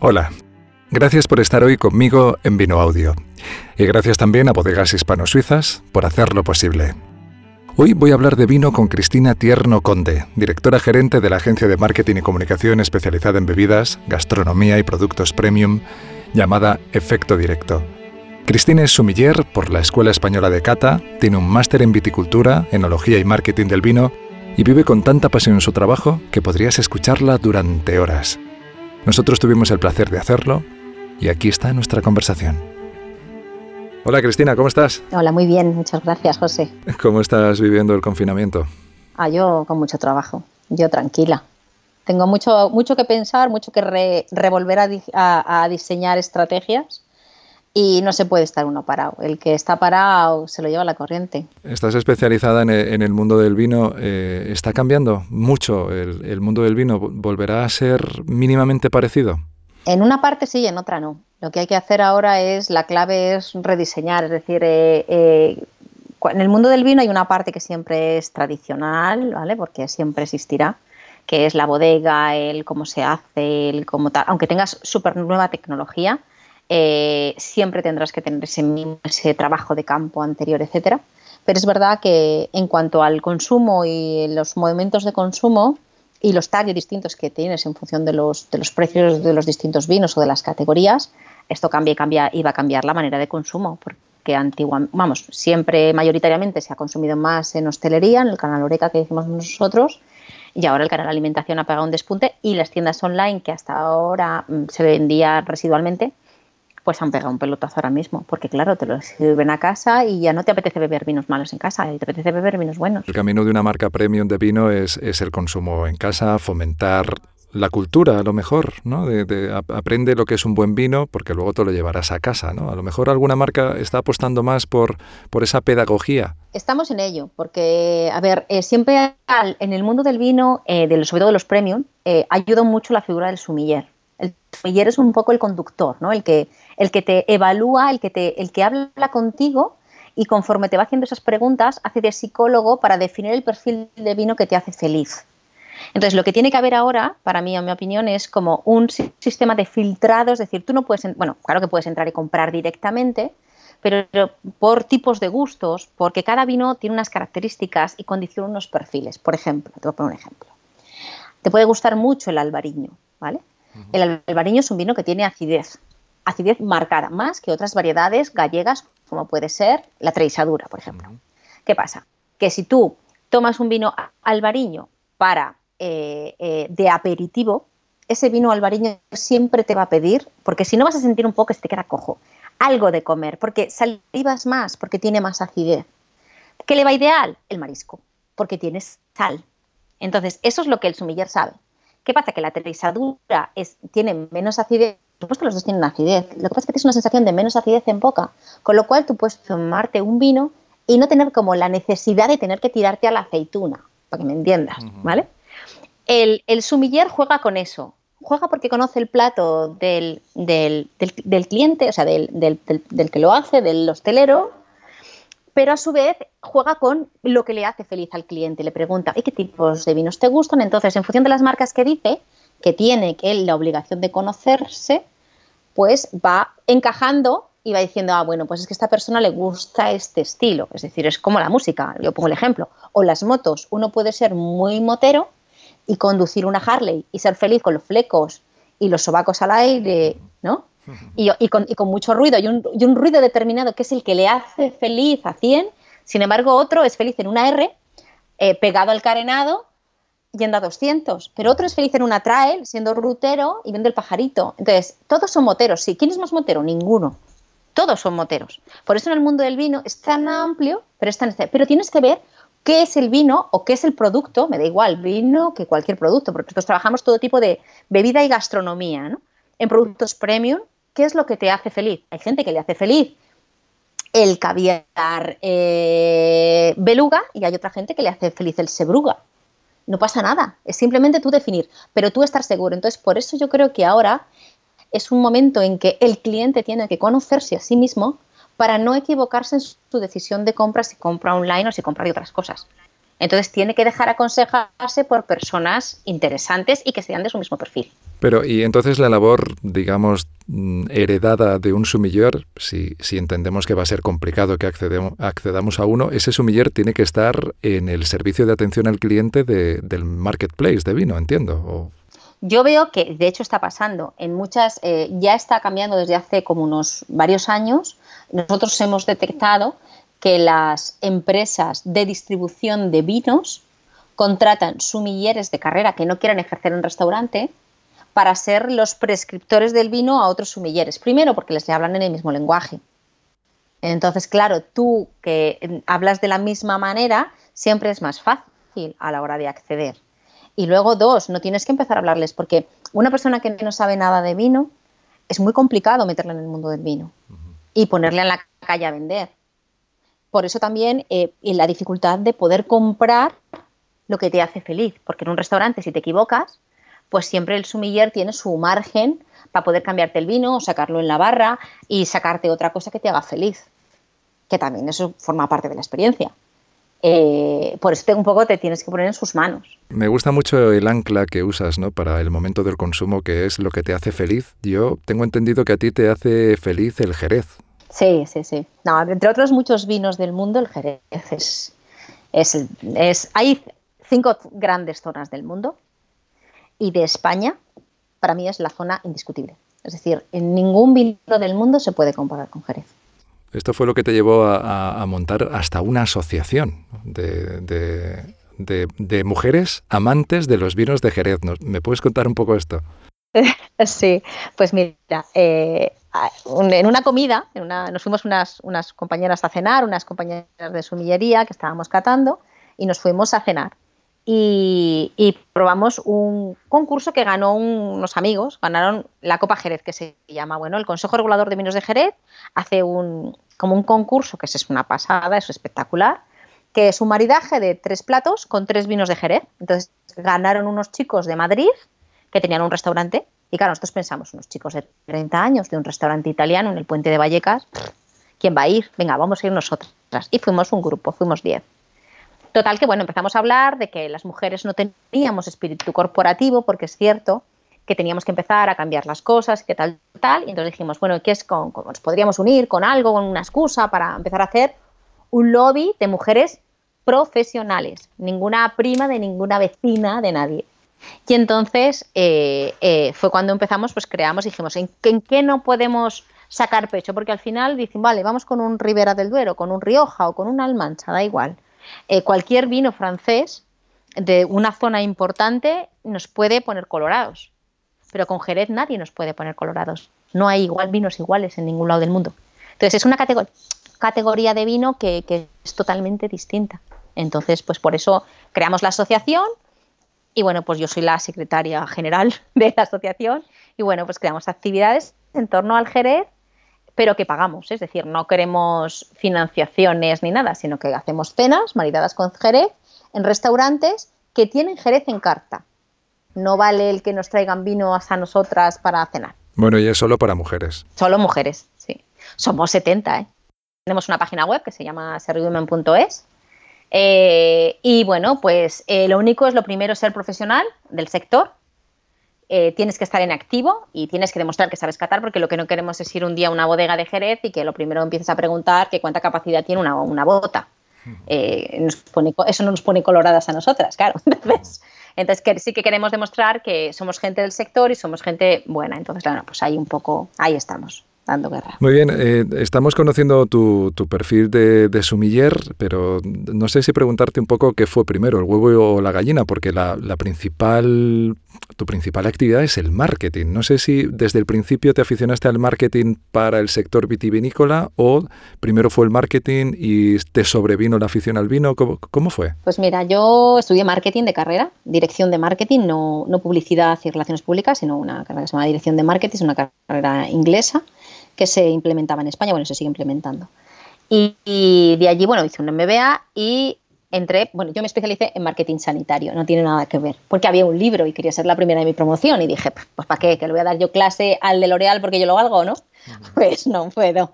Hola, gracias por estar hoy conmigo en Vino Audio. Y gracias también a Bodegas Hispano-Suizas por hacerlo posible. Hoy voy a hablar de vino con Cristina Tierno Conde, directora gerente de la agencia de marketing y comunicación especializada en bebidas, gastronomía y productos premium, llamada Efecto Directo. Cristina es sumiller por la Escuela Española de Cata, tiene un máster en viticultura, enología y marketing del vino y vive con tanta pasión en su trabajo que podrías escucharla durante horas. Nosotros tuvimos el placer de hacerlo y aquí está nuestra conversación. Hola Cristina, ¿cómo estás? Hola, muy bien, muchas gracias José. ¿Cómo estás viviendo el confinamiento? Ah, yo con mucho trabajo, yo tranquila. Tengo mucho, mucho que pensar, mucho que revolver a diseñar estrategias y no se puede estar uno parado. El que está parado se lo lleva la corriente. Estás especializada en el, mundo del vino. Eh, ¿Está cambiando mucho el, mundo del vino? ¿Volverá a ser mínimamente parecido? En una parte sí y en otra no. Lo que hay que hacer ahora es, la clave es rediseñar, es decir, eh, eh, en el mundo del vino hay una parte que siempre es tradicional, ¿vale? Porque siempre existirá, que es la bodega, el cómo se hace, el cómo tal, aunque tengas súper nueva tecnología, eh, siempre tendrás que tener ese, ese trabajo de campo anterior, etcétera. Pero es verdad que en cuanto al consumo y los movimientos de consumo y los targets distintos que tienes en función de los, de los precios de los distintos vinos o de las categorías, esto cambia y cambia y va a cambiar la manera de consumo, porque antiguamente, vamos, siempre mayoritariamente se ha consumido más en hostelería, en el canal Oreca que decimos nosotros, y ahora el canal alimentación ha pegado un despunte y las tiendas online que hasta ahora mm, se vendía residualmente, pues han pegado un pelotazo ahora mismo, porque claro, te lo sirven a casa y ya no te apetece beber vinos malos en casa, te apetece beber vinos buenos. El camino de una marca premium de vino es, el consumo en casa, fomentar la cultura, a lo mejor, ¿no? De, aprende lo que es un buen vino porque luego te lo llevarás a casa, ¿no? A lo mejor alguna marca está apostando más por, por esa pedagogía. Estamos en ello, porque, a ver, eh, siempre en el mundo del vino, eh, sobre todo de los premium, eh, ayuda mucho la figura del sumiller. El sumiller es un poco el conductor, ¿no? El que, el que te evalúa, el que, te, el que habla contigo y conforme te va haciendo esas preguntas, hace de psicólogo para definir el perfil de vino que te hace feliz. Entonces, lo que tiene que haber ahora, para mí, en mi opinión, es como un sistema de filtrado, es decir, tú no puedes, bueno, claro que puedes entrar y comprar directamente, pero por tipos de gustos, porque cada vino tiene unas características y condiciona unos perfiles. Por ejemplo, te voy a poner un ejemplo. Te puede gustar mucho el albariño, ¿vale? El albariño es un vino que tiene acidez, acidez marcada, más que otras variedades gallegas, como puede ser la treisadura, por ejemplo. ¿Qué pasa? Que si tú tomas un vino albariño para eh, eh, de aperitivo, ese vino albariño siempre te va a pedir, porque si no vas a sentir un poco que se te queda cojo, algo de comer, porque salivas más, porque tiene más acidez. ¿Qué le va ideal? El marisco, porque tiene sal. Entonces, eso es lo que el sumiller sabe. ¿Qué pasa? Que la treisadura es, tiene menos acidez supuesto los dos tienen acidez. Lo que pasa es que tienes una sensación de menos acidez en boca, con lo cual tú puedes tomarte un vino y no tener como la necesidad de tener que tirarte a la aceituna, para que me entiendas, ¿vale? El, el, sumiller juega con eso. Juega porque conoce el plato del, del, del, cliente, o sea, del, del, que lo hace, del hostelero, pero a su vez juega con lo que le hace feliz al cliente. Le pregunta, ¿y qué tipos de vinos te gustan? Entonces, en función de las marcas que dice, que tiene que la obligación de conocerse, pues va encajando y va diciendo, ah, bueno, pues es que esta persona le gusta este estilo. Es decir, es como la música, yo pongo el ejemplo. O las motos, uno puede ser muy motero y conducir una Harley y ser feliz con los flecos y los sobacos al aire, ¿no? Y, con, mucho ruido y un, y un, ruido determinado que es el que le hace feliz a 100. Sin embargo, otro es feliz en una R, eh, pegado al carenado yendo a 200, pero otro es feliz en una trail, siendo rutero y viendo el pajarito. Entonces, todos son moteros, sí. ¿Quién es más motero? Ninguno. Todos son moteros. Por eso en el mundo del vino es tan amplio, pero, es tan, pero tienes que ver qué es el vino o qué es el producto, me da igual vino que cualquier producto, porque nosotros trabajamos todo tipo de bebida y gastronomía, ¿no? En productos premium, ¿qué es lo que te hace feliz? Hay gente que le hace feliz el caviar eh, beluga y hay otra gente que le hace feliz el sebruga no pasa nada, es simplemente tú definir, pero tú estar seguro. Entonces, por eso yo creo que ahora es un momento en que el cliente tiene que conocerse a sí mismo para no equivocarse en su decisión de compra si compra online o si compra de otras cosas. Entonces tiene que dejar aconsejarse por personas interesantes y que sean de su mismo perfil. Pero, y entonces la labor, digamos, heredada de un sumiller, si, si entendemos que va a ser complicado que accedamos a uno, ese sumiller tiene que estar en el servicio de atención al cliente del marketplace de vino, entiendo. Yo veo que, de hecho, está pasando. En muchas, eh, ya está cambiando desde hace como unos varios años. Nosotros hemos detectado que las empresas de distribución de vinos contratan sumilleres de carrera que no quieran ejercer en restaurante para ser los prescriptores del vino a otros sumilleres. Primero, porque les hablan en el mismo lenguaje. Entonces, claro, tú que hablas de la misma manera, siempre es más fácil a la hora de acceder. Y luego, dos, no tienes que empezar a hablarles, porque una persona que no sabe nada de vino, es muy complicado meterla en el mundo del vino y ponerle en la calle a vender. Por eso también eh, la dificultad de poder comprar lo que te hace feliz, porque en un restaurante si te equivocas, pues siempre el sumiller tiene su margen para poder cambiarte el vino o sacarlo en la barra y sacarte otra cosa que te haga feliz, que también eso forma parte de la experiencia. Eh, por eso un poco te tienes que poner en sus manos. Me gusta mucho el ancla que usas ¿no? para el momento del consumo, que es lo que te hace feliz. Yo tengo entendido que a ti te hace feliz el Jerez. Sí, sí, sí. No, entre otros muchos vinos del mundo, el Jerez es, es, es, Hay cinco grandes zonas del mundo y de España, para mí es la zona indiscutible. Es decir, en ningún vino del mundo se puede comparar con Jerez. Esto fue lo que te llevó a, montar hasta una asociación de, de, mujeres amantes de los vinos de Jerez. ¿Me puedes contar un poco esto? Sí, pues mira, eh, en una comida, nos fuimos unas, unas compañeras a cenar, unas compañeras de sumillería que estábamos catando, y nos fuimos a cenar. Y, probamos un concurso que ganó unos amigos, ganaron la Copa Jerez, que se llama, bueno, el Consejo Regulador de Vinos de Jerez hace un, como un concurso, que es una pasada, es espectacular, que es un maridaje de tres platos con tres vinos de Jerez. Entonces ganaron unos chicos de Madrid que tenían un restaurante y claro, nosotros pensamos, unos chicos de 30 años de un restaurante italiano en el puente de Vallecas, ¿quién va a ir? Venga, vamos a ir nosotras. Y fuimos un grupo, fuimos 10. Total que, bueno, empezamos a hablar de que las mujeres no teníamos espíritu corporativo, porque es cierto que teníamos que empezar a cambiar las cosas, que tal, tal. Y entonces dijimos, bueno, ¿qué es con, nos podríamos unir con algo, con una excusa para empezar a hacer un lobby de mujeres profesionales, ninguna prima de ninguna vecina de nadie. Y entonces eh, eh, fue cuando empezamos, pues creamos, dijimos, ¿en, qué no podemos sacar pecho? Porque al final dicen, vale, vamos con un Ribera del Duero, con un Rioja o con un Almancha, da igual. Eh, cualquier vino francés de una zona importante nos puede poner colorados, pero con Jerez nadie nos puede poner colorados. No hay igual vinos iguales en ningún lado del mundo. Entonces es una categoría de vino que es totalmente distinta. Entonces, pues por eso creamos la asociación, y bueno, pues yo soy la secretaria general de la asociación y bueno, pues creamos actividades en torno al Jerez, pero que pagamos, es decir, no queremos financiaciones ni nada, sino que hacemos cenas maridadas con Jerez en restaurantes que tienen Jerez en carta. No vale el que nos traigan vino hasta nosotras para cenar. Bueno, y es solo para mujeres. Solo mujeres, sí. Somos 70, ¿eh? Tenemos una página web que se llama serviwomen.es eh, y bueno, pues eh, lo único es lo primero ser profesional del sector. Eh, tienes que estar en activo y tienes que demostrar que sabes catar, porque lo que no queremos es ir un día a una bodega de Jerez y que lo primero empieces a preguntar que cuánta capacidad tiene una, una bota. eso no nos pone coloradas a nosotras, claro. Entonces, entonces sí que queremos demostrar que somos gente del sector y somos gente buena. Entonces, claro, pues ahí un poco, ahí estamos. Muy bien, eh, estamos conociendo tu, perfil de, sumiller, pero no sé si preguntarte un poco qué fue primero, el huevo o la gallina, porque la, principal, tu principal actividad es el marketing. No sé si desde el principio te aficionaste al marketing para el sector vitivinícola o primero fue el marketing y te sobrevino la afición al vino. ¿Cómo, fue? Pues mira, yo estudié marketing de carrera, dirección de marketing, no, no publicidad y relaciones públicas, sino una carrera que se llama dirección de marketing, es una carrera inglesa que se implementaba en España, bueno, se sigue implementando. Y, de allí, bueno, hice un MBA y entré, bueno, yo me especialicé en marketing sanitario, no tiene nada que ver, porque había un libro y quería ser la primera de mi promoción y dije, pues ¿para qué? ¿Que le voy a dar yo clase al de L'Oreal porque yo lo valgo, no? Pues no puedo.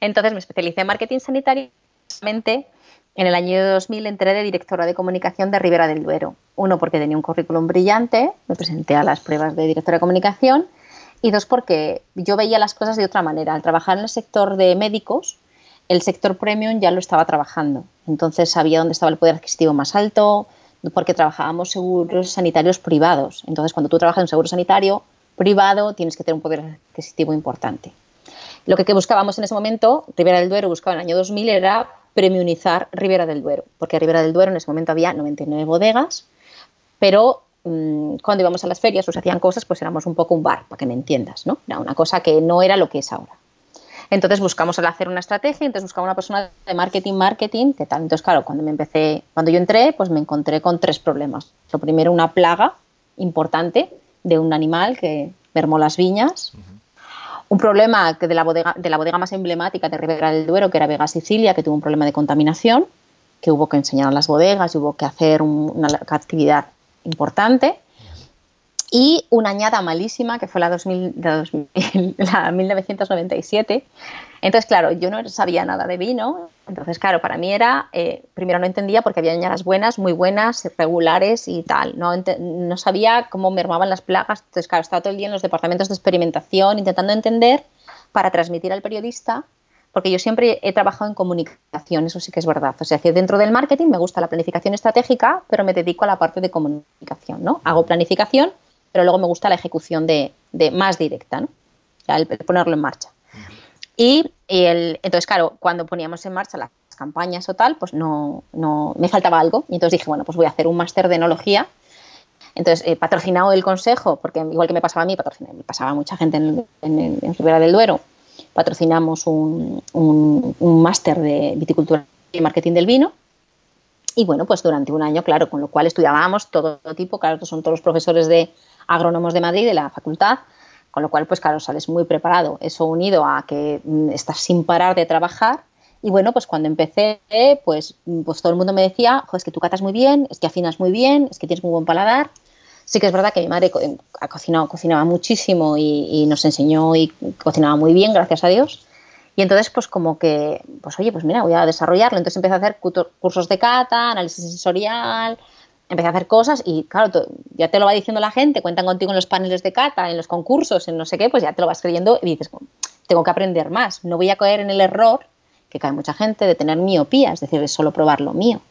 Entonces me especialicé en marketing sanitario, en el año 2000 entré de directora de comunicación de Ribera del Duero. Uno, porque tenía un currículum brillante, me presenté a las pruebas de directora de comunicación. Y dos, porque yo veía las cosas de otra manera. Al trabajar en el sector de médicos, el sector premium ya lo estaba trabajando. Entonces sabía dónde estaba el poder adquisitivo más alto, porque trabajábamos seguros sanitarios privados. Entonces, cuando tú trabajas en un seguro sanitario privado, tienes que tener un poder adquisitivo importante. Lo que, buscábamos en ese momento, Ribera del Duero buscaba en el año 2000, era premiumizar Ribera del Duero, porque Ribera del Duero en ese momento había 99 bodegas, pero mm, cuando íbamos a las ferias o se hacían cosas, pues éramos un poco un bar, para que me entiendas, ¿no? Era una cosa que no era lo que es ahora. Entonces buscamos hacer una estrategia, entonces buscamos una persona de marketing, marketing, que tal. Entonces, claro, cuando me empecé, cuando yo entré, pues me encontré con tres problemas. Lo primero, una plaga importante de un animal que mermó las viñas un problema de la, bodega, de la bodega más emblemática de Ribera del Duero, que era Vega Sicilia, que tuvo un problema de contaminación, que hubo que enseñar a las bodegas y hubo que hacer una actividad importante. Y una añada malísima, que fue la, 2000, la 1997, entonces, claro, yo no sabía nada de vino, entonces, claro, para mí era, eh, primero no entendía porque había añadas buenas, muy buenas, regulares y tal, no, no sabía cómo mermaban las plagas, entonces, claro, estaba todo el día en los departamentos de experimentación intentando entender para transmitir al periodista, porque yo siempre he trabajado en comunicación, eso sí que es verdad, o sea, dentro del marketing me gusta la planificación estratégica, pero me dedico a la parte de comunicación, ¿no? Hago planificación, pero luego me gusta la ejecución de, de más directa, ¿no? el ponerlo en marcha. Y el, entonces, claro, cuando poníamos en marcha las campañas o tal, pues no, no me faltaba algo. Y entonces dije, bueno, pues voy a hacer un máster de enología. Entonces, he patrocinado el consejo, porque igual que me pasaba a mí, me pasaba a mucha gente en, en, Ribera del Duero, patrocinamos un, un, máster de viticultura y marketing del vino. Y bueno, pues durante un año, claro, con lo cual estudiábamos todo tipo, claro, son todos los profesores de agrónomos de Madrid, de la facultad, con lo cual, pues claro, sales muy preparado. Eso unido a que mm, estás sin parar de trabajar. Y bueno, pues cuando empecé, pues, pues todo el mundo me decía, es que tú catas muy bien, es que afinas muy bien, es que tienes muy buen paladar. Sí que es verdad que mi madre ha cocinado, cocinaba muchísimo y, nos enseñó y cocinaba muy bien, gracias a Dios. Y entonces, pues como que, pues oye, pues mira, voy a desarrollarlo. Entonces empecé a hacer cursos de cata, análisis sensorial, empecé a hacer cosas y claro, ya te lo va diciendo la gente, cuentan contigo en los paneles de cata, en los concursos, en no sé qué, pues ya te lo vas creyendo y dices, tengo que aprender más, no voy a caer en el error que cae mucha gente de tener miopía, es decir, de solo probar lo mío,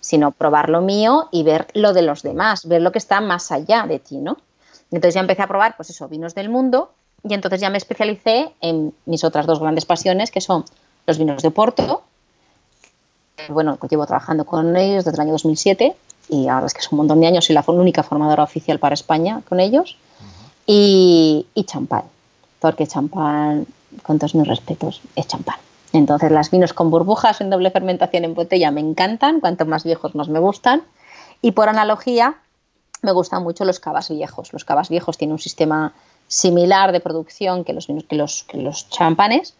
sino probar lo mío y ver lo de los demás, ver lo que está más allá de ti, ¿no? Entonces ya empecé a probar, pues eso, vinos del mundo y entonces ya me especialicé en mis otras dos grandes pasiones, que son los vinos de Porto, bueno, llevo trabajando con ellos desde el año 2007 y ahora es que es un montón de años, soy la única formadora oficial para España con ellos, y, y champán, porque champán, con todos mis respetos, es champán. Entonces, las vinos con burbujas en doble fermentación en botella me encantan, cuanto más viejos más me gustan. Y por analogía, me gustan mucho los cavas viejos. Los cavas viejos tienen un sistema similar de producción que los, que los, que los champanes,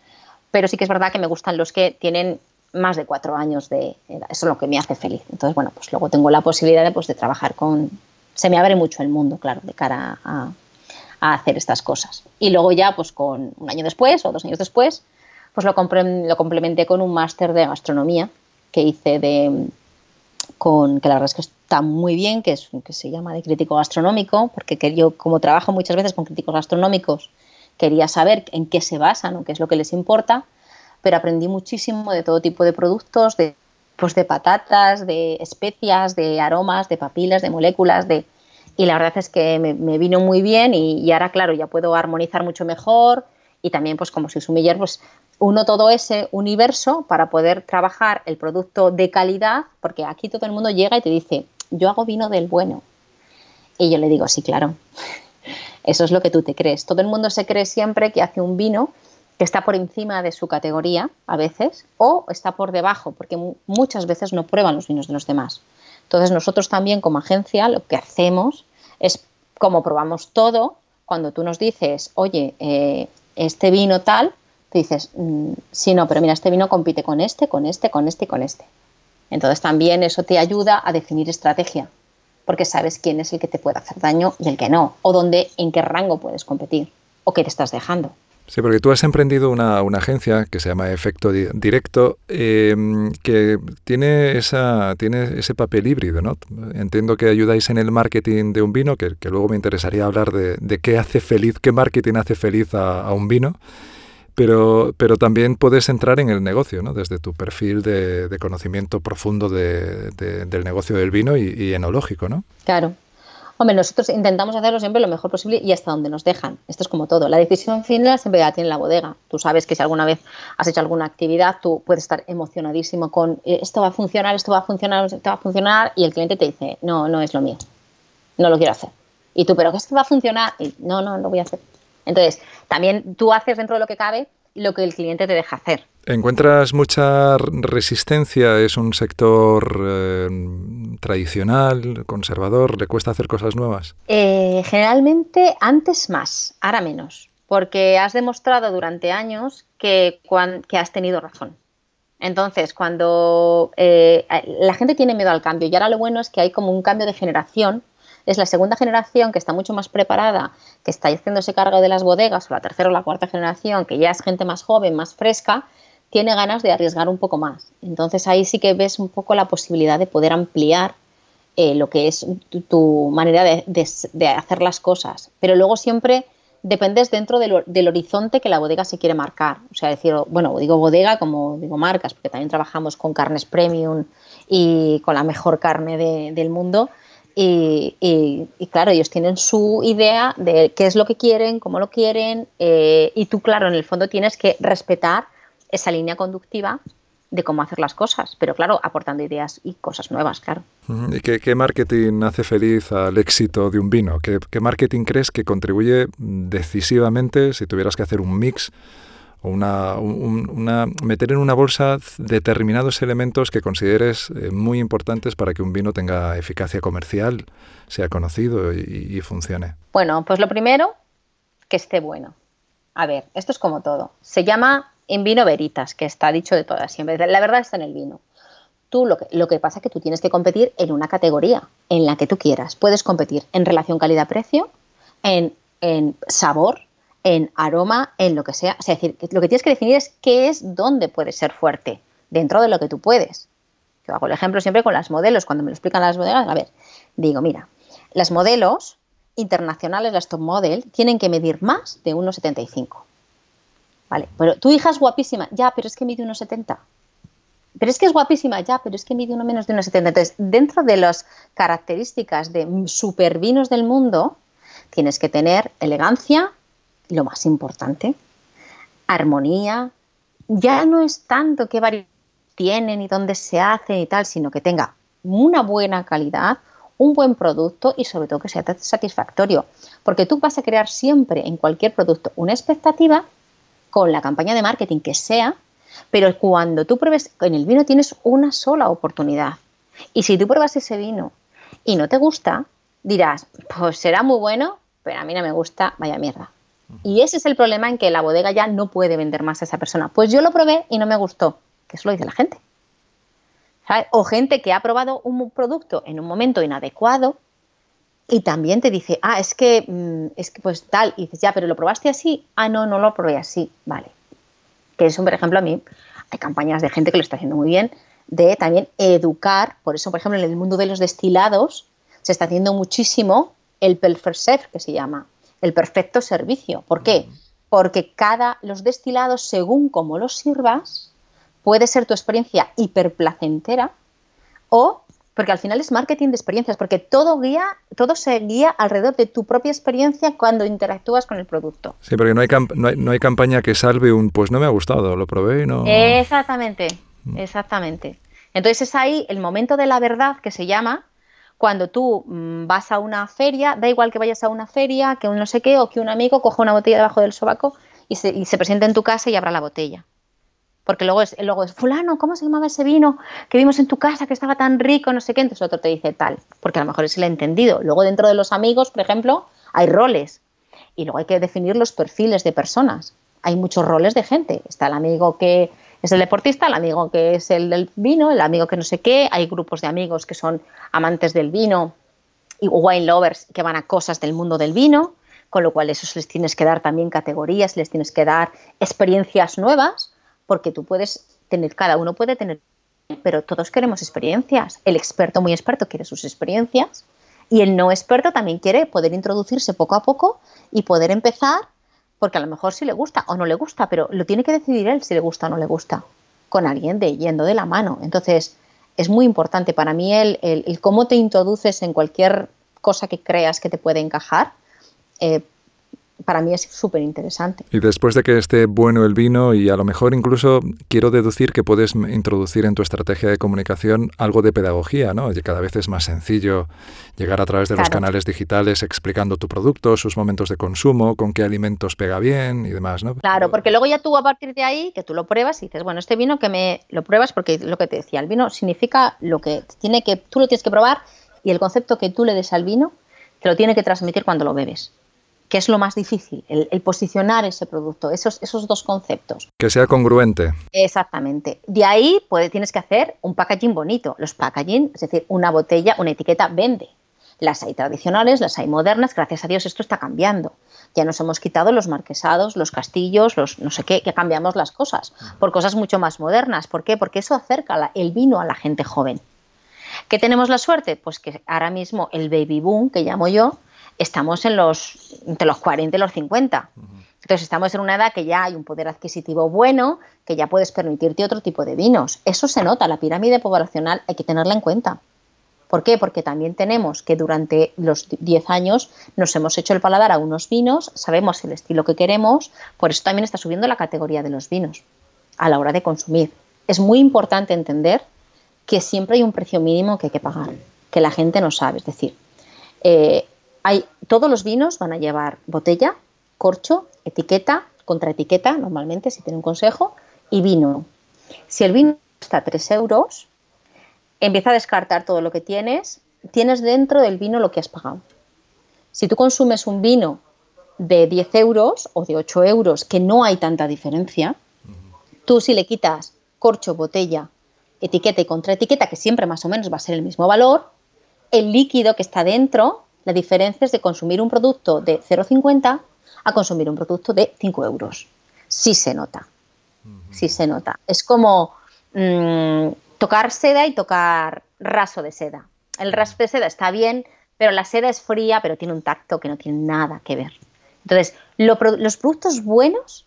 pero sí que es verdad que me gustan los que tienen más de cuatro años de Eso es lo que me hace feliz. Entonces, bueno, pues luego tengo la posibilidad de, pues, de trabajar con... Se me abre mucho el mundo, claro, de cara a, hacer estas cosas. Y luego ya, pues con un año después o dos años después, pues lo, lo complementé con un máster de gastronomía que hice de con que la verdad es que está muy bien, que es que se llama de crítico gastronómico, porque yo como trabajo muchas veces con críticos gastronómicos, quería saber en qué se basan o qué es lo que les importa pero aprendí muchísimo de todo tipo de productos, de, pues de patatas, de especias, de aromas, de papilas, de moléculas, de... y la verdad es que me, vino muy bien y, ahora, claro, ya puedo armonizar mucho mejor y también, pues como soy sumiller, pues uno todo ese universo para poder trabajar el producto de calidad, porque aquí todo el mundo llega y te dice, yo hago vino del bueno. Y yo le digo, sí, claro, eso es lo que tú te crees. Todo el mundo se cree siempre que hace un vino que está por encima de su categoría a veces o está por debajo, porque muchas veces no prueban los vinos de los demás. Entonces nosotros también como agencia lo que hacemos es como probamos todo, cuando tú nos dices, oye, eh, este vino tal, dices, mm, sí, no, pero mira, este vino compite con este, con este, con este y con este. Entonces también eso te ayuda a definir estrategia, porque sabes quién es el que te puede hacer daño y el que no, o dónde, en qué rango puedes competir, o qué te estás dejando. Sí, porque tú has emprendido una, agencia que se llama Efecto Directo, em, que tiene, esa, tiene ese papel híbrido, ¿no? Entiendo que ayudáis en el marketing de un vino, que, luego me interesaría hablar de, qué hace feliz, qué marketing hace feliz a, un vino, pero, pero también puedes entrar en el negocio, ¿no? Desde tu perfil de, conocimiento profundo del negocio del vino y, enológico, ¿no? Claro, Hombre, nosotros intentamos hacerlo siempre lo mejor posible y hasta donde nos dejan. Esto es como todo. La decisión final siempre la tiene la bodega. Tú sabes que si alguna vez has hecho alguna actividad, tú puedes estar emocionadísimo con eh, esto va a funcionar, esto va a funcionar, esto va a funcionar y el cliente te dice, no, no es lo mío, no lo quiero hacer. Y tú, pero ¿qué es que va a funcionar? Y no, no lo voy a hacer. Entonces, también tú haces dentro de lo que cabe lo que el cliente te deja hacer. ¿Encuentras mucha resistencia? ¿Es un sector eh, tradicional, conservador? ¿Le cuesta hacer cosas nuevas? Eh, generalmente antes más, ahora menos, porque has demostrado durante años que, has tenido razón. Entonces, cuando eh, la gente tiene miedo al cambio, y ahora lo bueno es que hay como un cambio de generación es la segunda generación que está mucho más preparada, que está haciéndose cargo de las bodegas, o la tercera o la cuarta generación, que ya es gente más joven, más fresca, tiene ganas de arriesgar un poco más. Entonces ahí sí que ves un poco la posibilidad de poder ampliar eh, lo que es tu, manera de, hacer las cosas. Pero luego siempre dependes dentro del, horizonte que la bodega se quiere marcar. O sea, decir, bueno, digo bodega como digo marcas, porque también trabajamos con carnes premium y con la mejor carne del mundo. Y, claro, ellos tienen su idea de qué es lo que quieren, cómo lo quieren, eh, y tú, claro, en el fondo tienes que respetar esa línea conductiva de cómo hacer las cosas, pero claro, aportando ideas y cosas nuevas, claro. ¿Y qué, marketing hace feliz al éxito de un vino? ¿Qué, marketing crees que contribuye decisivamente si tuvieras que hacer un mix o una, meter en una bolsa determinados elementos que consideres eh, muy importantes para que un vino tenga eficacia comercial, sea conocido y, funcione? Bueno, pues lo primero, que esté bueno. A ver, esto es como todo. Se llama en vino veritas, que está dicho de todas siempre. La verdad está en el vino. Tú lo que, lo que pasa es que tú tienes que competir en una categoría en la que tú quieras. Puedes competir en relación calidad-precio, en, en sabor, en aroma, en lo que sea. Es decir, lo que tienes que definir es qué es dónde puedes ser fuerte, dentro de lo que tú puedes. Yo hago el ejemplo siempre con las modelos, cuando me lo explican las modelos, a ver, digo, mira, las modelos internacionales, las top model, tienen que medir más de 1,75. Vale, pero tu hija es guapísima, ya, pero es que mide 1,70. Pero es que es guapísima, ya, pero es que mide uno menos de 1,70. Entonces, dentro de las características de supervinos del mundo, tienes que tener elegancia, lo más importante, armonía, ya no es tanto qué variedad tienen y dónde se hacen y tal, sino que tenga una buena calidad, un buen producto y sobre todo que sea satisfactorio. Porque tú vas a crear siempre en cualquier producto una expectativa con la campaña de marketing que sea, pero cuando tú pruebes en el vino tienes una sola oportunidad. Y si tú pruebas ese vino y no te gusta, dirás, pues será muy bueno, pero a mí no me gusta, vaya mierda. Y ese es el problema en que la bodega ya no puede vender más a esa persona. Pues yo lo probé y no me gustó, que eso lo dice la gente. O gente que ha probado un producto en un momento inadecuado y también te dice, ah, es que, mm, es que pues tal, y dices, ya, pero lo probaste así, ah, no, no lo probé así, vale. Que eso, por ejemplo, a mí hay campañas de gente que lo está haciendo muy bien, de también educar, por eso, por ejemplo, en el mundo de los destilados se está haciendo muchísimo el Pelfersef, que se llama, el perfecto servicio. ¿Por qué? Porque cada, los destilados, según cómo los sirvas, puede ser tu experiencia hiperplacentera o porque al final es marketing de experiencias, porque todo guía, todo se guía alrededor de tu propia experiencia cuando interactúas con el producto. Sí, porque no hay, no hay, campaña que salve un pues no me ha gustado, lo probé y no. Exactamente, mm. exactamente. Entonces es ahí el momento de la verdad que se llama, cuando tú mm, vas a una feria, da igual que vayas a una feria, que un no sé qué, o que un amigo coja una botella debajo del sobaco y se, y se presente en tu casa y abra la botella. Porque luego es, luego es, fulano, ¿cómo se llamaba ese vino que vimos en tu casa que estaba tan rico, no sé qué? Entonces otro te dice tal, porque a lo mejor es el entendido. Luego dentro de los amigos, por ejemplo, hay roles. Y luego hay que definir los perfiles de personas. Hay muchos roles de gente. Está el amigo que es el deportista, el amigo que es el del vino, el amigo que no sé qué, hay grupos de amigos que son amantes del vino y wine lovers que van a cosas del mundo del vino, con lo cual eso les tienes que dar también categorías, les tienes que dar experiencias nuevas, porque tú puedes tener, cada uno puede tener, pero todos queremos experiencias. El experto muy experto quiere sus experiencias y el no experto también quiere poder introducirse poco a poco y poder empezar, porque a lo mejor sí le gusta o no le gusta, pero lo tiene que decidir él si le gusta o no le gusta, con alguien de yendo de la mano. Entonces, es muy importante para mí el, el, cómo te introduces en cualquier cosa que creas que te puede encajar. Eh, para mí es súper interesante. Y después de que esté bueno el vino y a lo mejor incluso quiero deducir que puedes introducir en tu estrategia de comunicación algo de pedagogía, ¿no? Y cada vez es más sencillo llegar a través de los canales digitales explicando tu producto, sus momentos de consumo, con qué alimentos pega bien y demás, ¿no? Claro, porque luego ya tú a partir de ahí, que tú lo pruebas y dices, bueno, este vino que me lo pruebas porque lo que te decía, el vino significa lo que tiene que, tú lo tienes que probar y el concepto que tú le des al vino te lo tiene que transmitir cuando lo bebes que es lo más difícil, el, posicionar ese producto, esos, esos dos conceptos. Que sea congruente. Exactamente. De ahí tienes que hacer un packaging bonito. Los packaging, es decir, una botella, una etiqueta vende. Las hay tradicionales, las hay modernas, gracias a Dios esto está cambiando. Ya nos hemos quitado los marquesados, los castillos, los no sé qué, que cambiamos las cosas por cosas mucho más modernas. ¿Por qué? Porque eso acerca el vino a la gente joven. ¿Qué tenemos la suerte? Pues que ahora mismo el baby boom, que llamo yo, estamos en los, entre los 40 y los 50. Entonces estamos en una edad que ya hay un poder adquisitivo bueno, que ya puedes permitirte otro tipo de vinos. Eso se nota, la pirámide poblacional hay que tenerla en cuenta. ¿Por qué? Porque también tenemos que durante los 10 años nos hemos hecho el paladar a unos vinos, sabemos el estilo que queremos, por eso también está subiendo la categoría de los vinos a la hora de consumir. Es muy importante entender que siempre hay un precio mínimo que hay que pagar, que la gente no sabe. Es decir, eh, todos los vinos van a llevar botella, corcho, etiqueta, contraetiqueta, normalmente, si tiene un consejo, y vino. Si el vino cuesta 3 euros, empieza a descartar todo lo que tienes, tienes dentro del vino lo que has pagado. Si tú consumes un vino de 10 euros o de 8 euros, que no hay tanta diferencia, tú si le quitas corcho, botella, etiqueta y contraetiqueta, que siempre más o menos va a ser el mismo valor, el líquido que está dentro la diferencia es de consumir un producto de 0,50 a consumir un producto de 5 euros. Sí se nota. Sí se nota. Es como mm, tocar seda y tocar raso de seda. El raso de seda está bien, pero la seda es fría, pero tiene un tacto que no tiene nada que ver. Entonces, los productos buenos,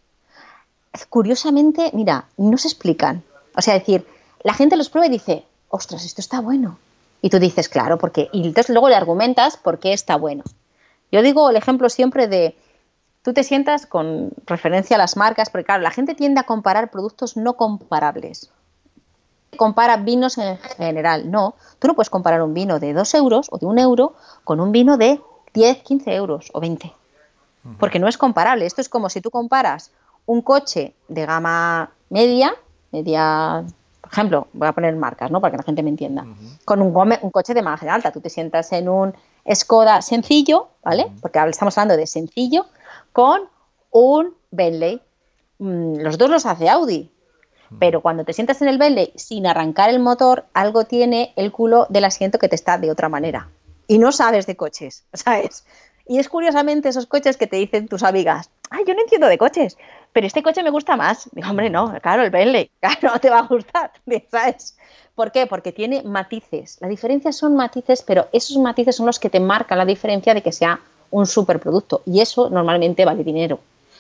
curiosamente, mira, no se explican. O sea, decir, la gente los prueba y dice, ostras, esto está bueno. Y tú dices, claro, porque. Y entonces luego le argumentas por qué está bueno. Yo digo el ejemplo siempre de. Tú te sientas con referencia a las marcas, porque claro, la gente tiende a comparar productos no comparables. Compara vinos en general. No, tú no puedes comparar un vino de 2 euros o de 1 euro con un vino de 10, 15 euros o 20. Porque no es comparable. Esto es como si tú comparas un coche de gama media, media ejemplo, voy a poner marcas, ¿no? Para que la gente me entienda. Con un, un, coche de margen alta, tú te sientas en un Skoda sencillo, ¿vale? Porque estamos hablando de sencillo, con un Bentley. Mm, los dos los hace Audi. Pero cuando te sientas en el Bentley sin arrancar el motor, algo tiene el culo del asiento que te está de otra manera. Y no sabes de coches, ¿sabes? Y es curiosamente esos coches que te dicen tus amigas, ay, yo no entiendo de coches, pero este coche me gusta más. Digo, hombre, no, claro, el Bentley, claro, te va a gustar, ¿sabes? ¿Por qué? Porque tiene matices. La diferencia son matices, pero esos matices son los que te marcan la diferencia de que sea un superproducto. Y eso normalmente vale dinero.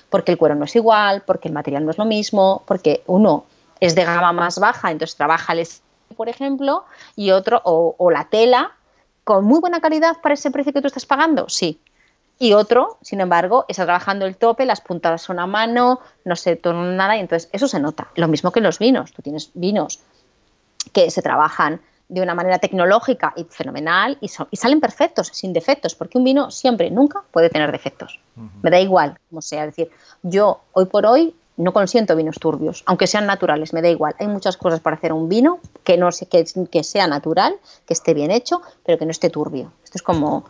Porque el cuero no es igual, porque el material no es lo mismo, porque uno es de gama más baja, entonces trabaja el por ejemplo, y otro, o la tela, con muy buena calidad para ese precio que tú estás pagando, sí, y otro, sin embargo, está trabajando el tope, las puntadas son a mano, no se toma nada y entonces eso se nota. Lo mismo que en los vinos. Tú tienes vinos que se trabajan de una manera tecnológica y fenomenal y, y salen perfectos, sin defectos, porque un vino siempre, nunca puede tener defectos. Me da igual, como sea. Es decir, yo hoy por hoy no consiento vinos turbios, aunque sean naturales, me da igual. Hay muchas cosas para hacer un vino que, no, que, que sea natural, que esté bien hecho, pero que no esté turbio. Esto es como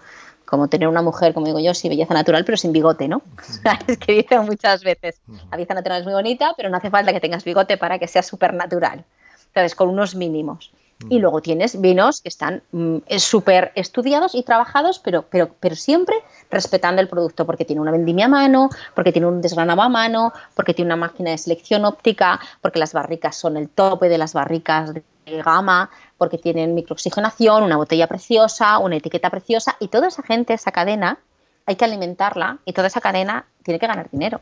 como tener una mujer, como digo yo, sí, belleza natural, pero sin bigote, ¿no? es que dicen muchas veces, la belleza natural es muy bonita, pero no hace falta que tengas bigote para que sea súper natural. Entonces, con unos mínimos. Y luego tienes vinos que están mm, súper estudiados y trabajados, pero, pero, pero siempre respetando el producto porque tiene una vendimia a mano, porque tiene un desgranado a mano, porque tiene una máquina de selección óptica, porque las barricas son el tope de las barricas de gama, porque tienen microoxigenación, una botella preciosa, una etiqueta preciosa y toda esa gente, esa cadena, hay que alimentarla y toda esa cadena tiene que ganar dinero.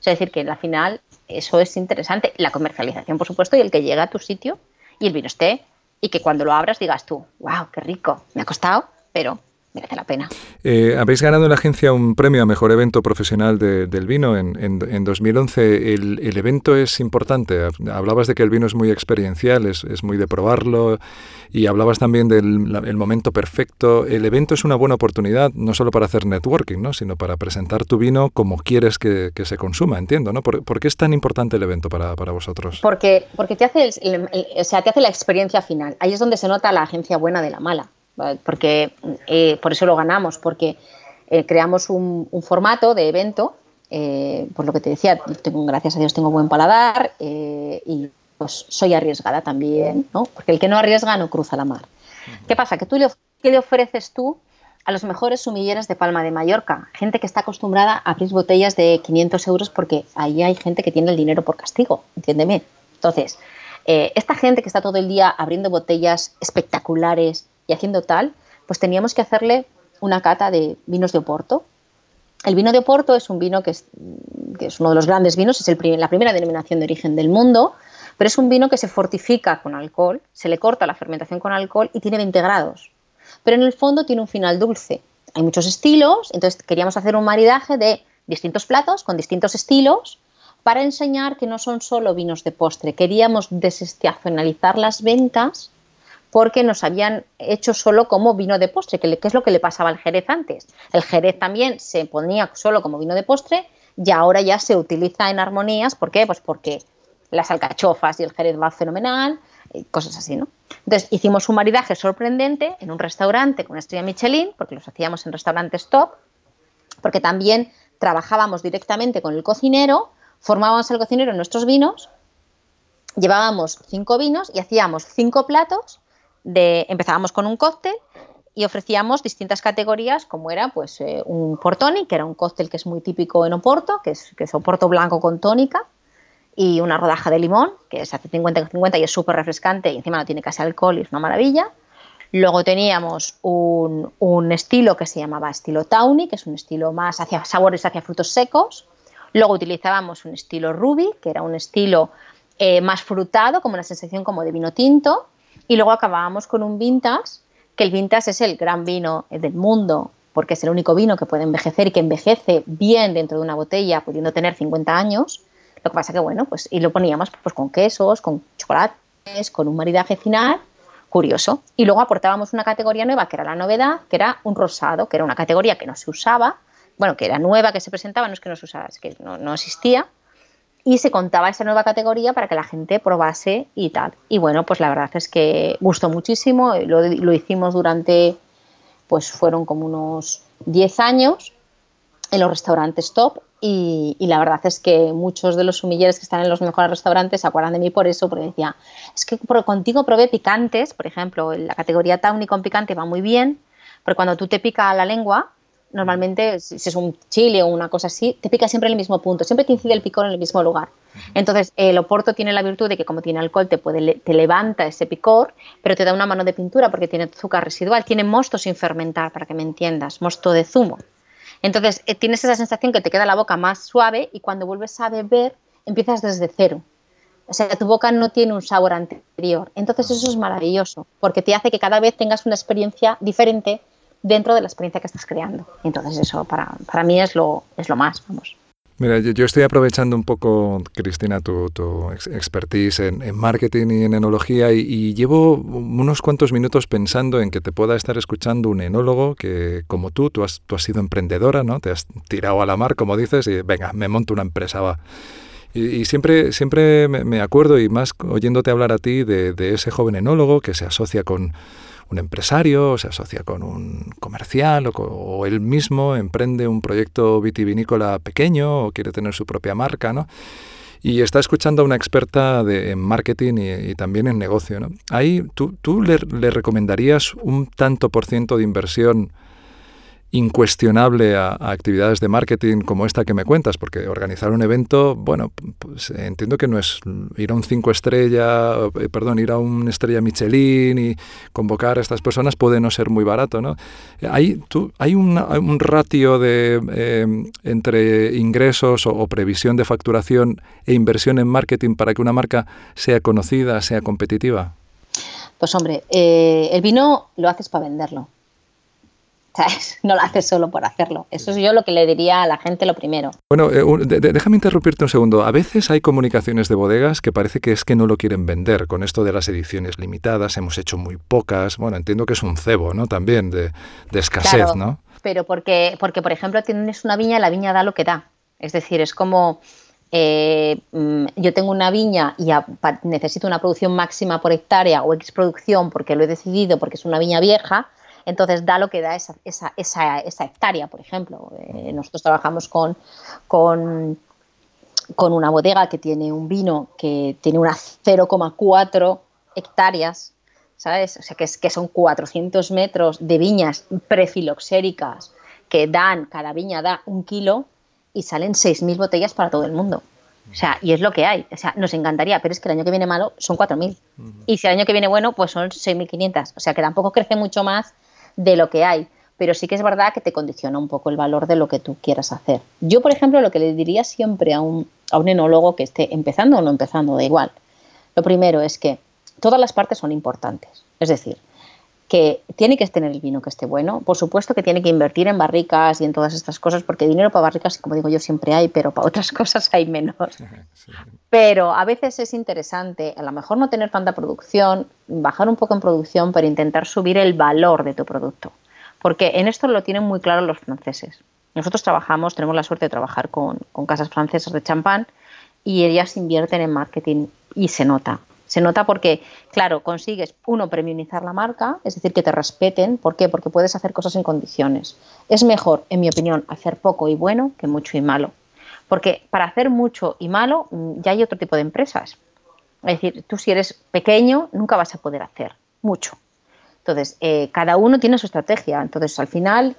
Es decir, que al final eso es interesante. La comercialización, por supuesto, y el que llega a tu sitio y el vino esté y que cuando lo abras digas tú, wow, qué rico, me ha costado, pero merece la pena. Eh, habéis ganado en la agencia un premio a Mejor Evento Profesional del Vino en, en, 2011. El, el, evento es importante. Hablabas de que el vino es muy experiencial, es, es muy de probarlo y hablabas también del momento perfecto. El evento es una buena oportunidad no solo para hacer networking, ¿no? sino para presentar tu vino como quieres que, que se consuma, entiendo. ¿no? ¿Por, ¿Por, qué es tan importante el evento para, para vosotros? Porque, porque te, hace o sea, te hace la experiencia final. Ahí es donde se nota la agencia buena de la mala porque eh, por eso lo ganamos, porque eh, creamos un, formato de evento, eh, por lo que te decía, tengo, gracias a Dios tengo buen paladar y pues soy arriesgada también, ¿no? porque el que no arriesga no cruza la mar. ¿Qué pasa? Que tú le, ¿qué le ofreces tú a los mejores sumilleres de Palma de Mallorca? Gente que está acostumbrada a abrir botellas de 500 euros porque ahí hay gente que tiene el dinero por castigo, entiéndeme. Entonces, esta gente que está todo el día abriendo botellas espectaculares, y haciendo tal, pues teníamos que hacerle una cata de vinos de Oporto. El vino de Oporto es un vino que es, uno de los grandes vinos, es la primera denominación de origen del mundo, pero es un vino que se fortifica con alcohol, se le corta la fermentación con alcohol y tiene 20 grados. Pero en el fondo tiene un final dulce. Hay muchos estilos, entonces queríamos hacer un maridaje de distintos platos con distintos estilos para enseñar que no son solo vinos de postre. Queríamos desestacionalizar las ventas porque nos habían hecho solo como vino de postre, que, es lo que le pasaba al Jerez antes. El Jerez también se ponía solo como vino de postre y ahora ya se utiliza en armonías. ¿Por qué? Pues porque las alcachofas y el Jerez va fenomenal, cosas así, ¿no? Entonces hicimos un maridaje sorprendente en un restaurante con estrella Michelin, porque los hacíamos en restaurantes top, porque también trabajábamos directamente con el cocinero, formábamos el cocinero nuestros vinos, llevábamos cinco vinos y hacíamos cinco platos empezábamos con un cóctel y ofrecíamos distintas categorías, como era pues eh, un portoni, que era un cóctel que es muy típico en Oporto, que es, que es Oporto blanco con tónica, y una rodaja de limón, que se hace 50-50 y es súper refrescante y encima no tiene casi alcohol y es una maravilla. Luego teníamos un, un, estilo que se llamaba estilo Tawny, que es un estilo más hacia sabores hacia frutos secos. Luego utilizábamos un estilo Ruby, que era un estilo eh, más frutado, como una sensación como de vino tinto. Y luego acabábamos con un vintage, que el vintage es el gran vino del mundo, porque es el único vino que puede envejecer y que envejece bien dentro de una botella, pudiendo tener 50 años. Lo que pasa que, bueno, pues y lo poníamos pues, con quesos, con chocolates, con un maridaje final curioso. Y luego aportábamos una categoría nueva, que era la novedad, que era un rosado, que era una categoría que no se usaba, bueno, que era nueva, que se presentaba, no es que no se usaba, es que no, no existía, y se contaba esa nueva categoría para que la gente probase y tal. Y bueno, pues la verdad es que gustó muchísimo, lo, lo hicimos durante, pues fueron como unos 10 años en los restaurantes top y, la verdad es que muchos de los sumilleres que están en los mejores restaurantes se acuerdan de mí por eso, porque decía, es que contigo probé picantes, por ejemplo, la categoría Tawny con picante va muy bien, pero cuando tú te pica la lengua, normalmente, si es un chile o una cosa así, te pica siempre en el mismo punto, siempre te incide el picor en el mismo lugar. Entonces, el oporto tiene la virtud de que como tiene alcohol te, puede, te levanta ese picor, pero te da una mano de pintura porque tiene azúcar residual, tiene mosto sin fermentar, para que me entiendas, mosto de zumo. Entonces, eh, tienes esa sensación que te queda la boca más suave y cuando vuelves a beber, empiezas desde cero. O sea, tu boca no tiene un sabor anterior. Entonces, eso es maravilloso, porque te hace que cada vez tengas una experiencia diferente dentro de la experiencia que estás creando. Entonces eso para, para mí es lo, es lo más, vamos. Mira, yo, estoy aprovechando un poco, Cristina, tu, tu expertise en, marketing y en enología y, llevo unos cuantos minutos pensando en que te pueda estar escuchando un enólogo que, como tú, tú has, tú has sido emprendedora, ¿no? Te has tirado a la mar, como dices, y venga, me monto una empresa, va. Y, siempre, siempre me, acuerdo, y más oyéndote hablar a ti, de, de ese joven enólogo que se asocia con un empresario, se asocia con un comercial o, él mismo emprende un proyecto vitivinícola pequeño o quiere tener su propia marca, ¿no? Y está escuchando a una experta de, en marketing y, también en negocio, ¿no? Ahí, ¿tú, tú le, recomendarías un tanto por ciento de inversión incuestionable a, actividades de marketing como esta que me cuentas, porque organizar un evento, bueno, pues entiendo que no es ir a un cinco estrella, eh, perdón, ir a una estrella Michelin y convocar a estas personas puede no ser muy barato, ¿no? Hay, hay un ratio de, eh, entre ingresos o, previsión de facturación e inversión en marketing para que una marca sea conocida, sea competitiva. Pues hombre, eh, el vino lo haces para venderlo. No lo haces solo por hacerlo. Eso es yo lo que le diría a la gente lo primero. Bueno, eh, déjame interrumpirte un segundo. A veces hay comunicaciones de bodegas que parece que es que no lo quieren vender. Con esto de las ediciones limitadas hemos hecho muy pocas. Bueno, entiendo que es un cebo, ¿no? También de, escasez, ¿no? Pero porque, porque, por ejemplo, tienes una viña y la viña da lo que da. Es decir, es como... Eh, mm, yo tengo una viña y necesito una producción máxima por hectárea o X producción porque lo he decidido, porque es una viña vieja, entonces da lo que da esa, esa, esa, esa hectárea, por ejemplo. Eh, nosotros trabajamos con, con, con, una bodega que tiene un vino que tiene unas 0,4 hectáreas, ¿sabes? O sea, que, es, que son 400 metros de viñas prefiloxéricas que dan, cada viña da un kilo y salen 6.000 botellas para todo el mundo. O sea, y es lo que hay. O sea, nos encantaría, pero es que el año que viene malo son 4.000. Y si el año que viene bueno, pues son 6.500. O sea, que tampoco crece mucho más de lo que hay, pero sí que es verdad que te condiciona un poco el valor de lo que tú quieras hacer. Yo, por ejemplo, lo que le diría siempre a un, a un enólogo que esté empezando o no empezando, da igual. Lo primero es que todas las partes son importantes. Es decir, que tiene que tener el vino que esté bueno. Por supuesto que tiene que invertir en barricas y en todas estas cosas, porque dinero para barricas, como digo yo, siempre hay, pero para otras cosas hay menos. Pero a veces es interesante, a lo mejor no tener tanta producción, bajar un poco en producción, pero intentar subir el valor de tu producto. Porque en esto lo tienen muy claro los franceses. Nosotros trabajamos, tenemos la suerte de trabajar con, con casas francesas de champán y ellas invierten en marketing y se nota. Se nota porque, claro, consigues, uno, premiumizar la marca, es decir, que te respeten. ¿Por qué? Porque puedes hacer cosas en condiciones. Es mejor, en mi opinión, hacer poco y bueno que mucho y malo. Porque para hacer mucho y malo mm, ya hay otro tipo de empresas. Es decir, tú si eres pequeño nunca vas a poder hacer mucho. Entonces, eh, cada uno tiene su estrategia. Entonces, al final,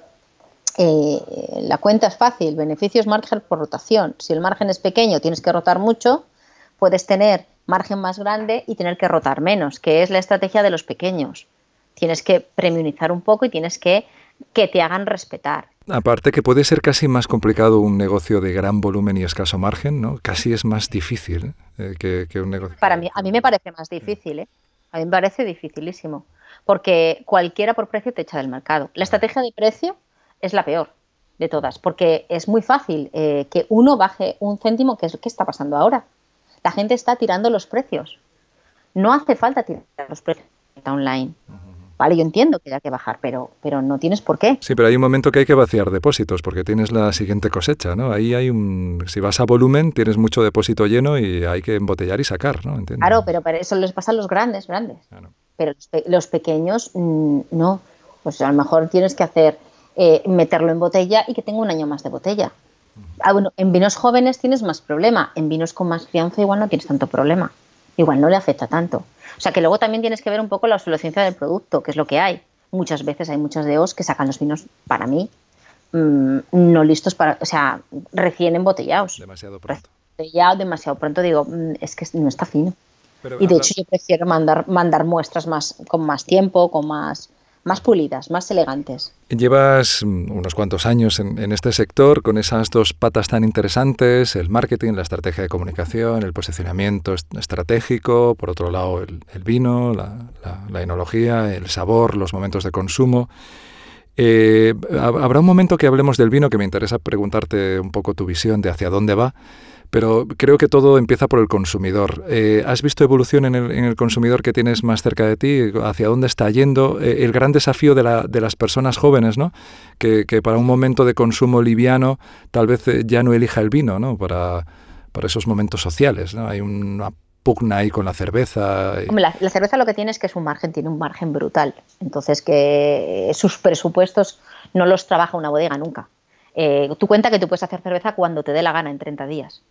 eh, la cuenta es fácil. Beneficio es margen por rotación. Si el margen es pequeño, tienes que rotar mucho. Puedes tener margen más grande y tener que rotar menos, que es la estrategia de los pequeños. Tienes que premiumizar un poco y tienes que que te hagan respetar. Aparte que puede ser casi más complicado un negocio de gran volumen y escaso margen, ¿no? Casi es más difícil ¿eh? que, un negocio. Para mí, a mí me parece más difícil, ¿eh? A mí me parece dificilísimo, porque cualquiera por precio te echa del mercado. La estrategia de precio es la peor de todas, porque es muy fácil eh, que uno baje un céntimo, que es ¿qué está pasando ahora? La gente está tirando los precios. No hace falta tirar los precios online. Vale, yo entiendo que hay que bajar, pero, pero no tienes por qué. Sí, pero hay un momento que hay que vaciar depósitos porque tienes la siguiente cosecha, ¿no? Ahí hay un... Si vas a volumen, tienes mucho depósito lleno y hay que embotellar y sacar, ¿no? Claro, pero, eso les pasa a los grandes, grandes. Pero los, pequeños, mm, no. Pues a lo mejor tienes que hacer, eh, meterlo en botella y que tenga un año más de botella. Ah, bueno, en vinos jóvenes tienes más problema, en vinos con más crianza igual no tienes tanto problema, igual no le afecta tanto. O sea que luego también tienes que ver un poco la obsolescencia del producto, que es lo que hay. Muchas veces hay muchas DOs que sacan los vinos, para mí, mm, no listos para, o sea, recién embotellados. Demasiado pronto. Ya demasiado pronto, digo, mm, es que no está fino. y de hecho yo prefiero mandar, mandar muestras más, con más tiempo, con más más pulidas, más elegantes. Llevas mm, unos cuantos años en, este sector con esas dos patas tan interesantes, el marketing, la estrategia de comunicación, el posicionamiento estratégico, por otro lado el, vino, la, enología, el sabor, los momentos de consumo. Eh, habrá un momento que hablemos del vino que me interesa preguntarte un poco tu visión de hacia dónde va. Pero creo que todo empieza por el consumidor. Eh, ¿Has visto evolución en el, consumidor que tienes más cerca de ti? ¿Hacia dónde está yendo? Eh, el gran desafío de, las personas jóvenes, ¿no? Que, para un momento de consumo liviano tal vez eh, ya no elija el vino, ¿no? Para, esos momentos sociales, ¿no? Hay una pugna ahí con la cerveza. la, cerveza lo que tiene es que es un margen, tiene un margen brutal. Entonces que sus presupuestos no los trabaja una bodega nunca. tú cuenta que tú puedes hacer cerveza cuando te dé la gana en 30 días.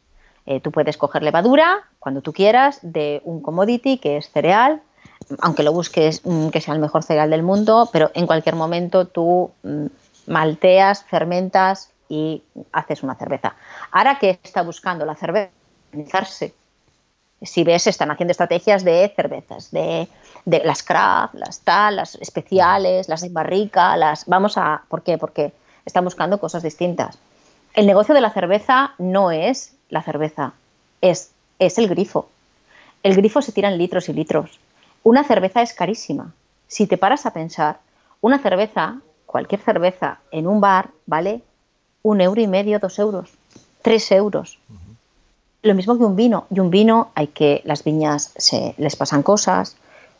Eh, tú puedes coger levadura cuando tú quieras de un commodity que es cereal, aunque lo busques mm, que sea el mejor cereal del mundo, pero en cualquier momento tú mm, malteas, fermentas y haces una cerveza. Ahora que está buscando la cerveza, si ves, están haciendo estrategias de cervezas, de, las craft, las tal, las especiales, las de barrica, las... Vamos a... ¿Por qué? Porque están buscando cosas distintas. El negocio de la cerveza no es la cerveza, es, es el grifo. El grifo se tira en litros y litros. Una cerveza es carísima. Si te paras a pensar, una cerveza, cualquier cerveza en un bar, vale un euro y medio, dos euros, tres euros. Lo mismo que un vino. Y un vino hay que, las viñas se, les pasan cosas,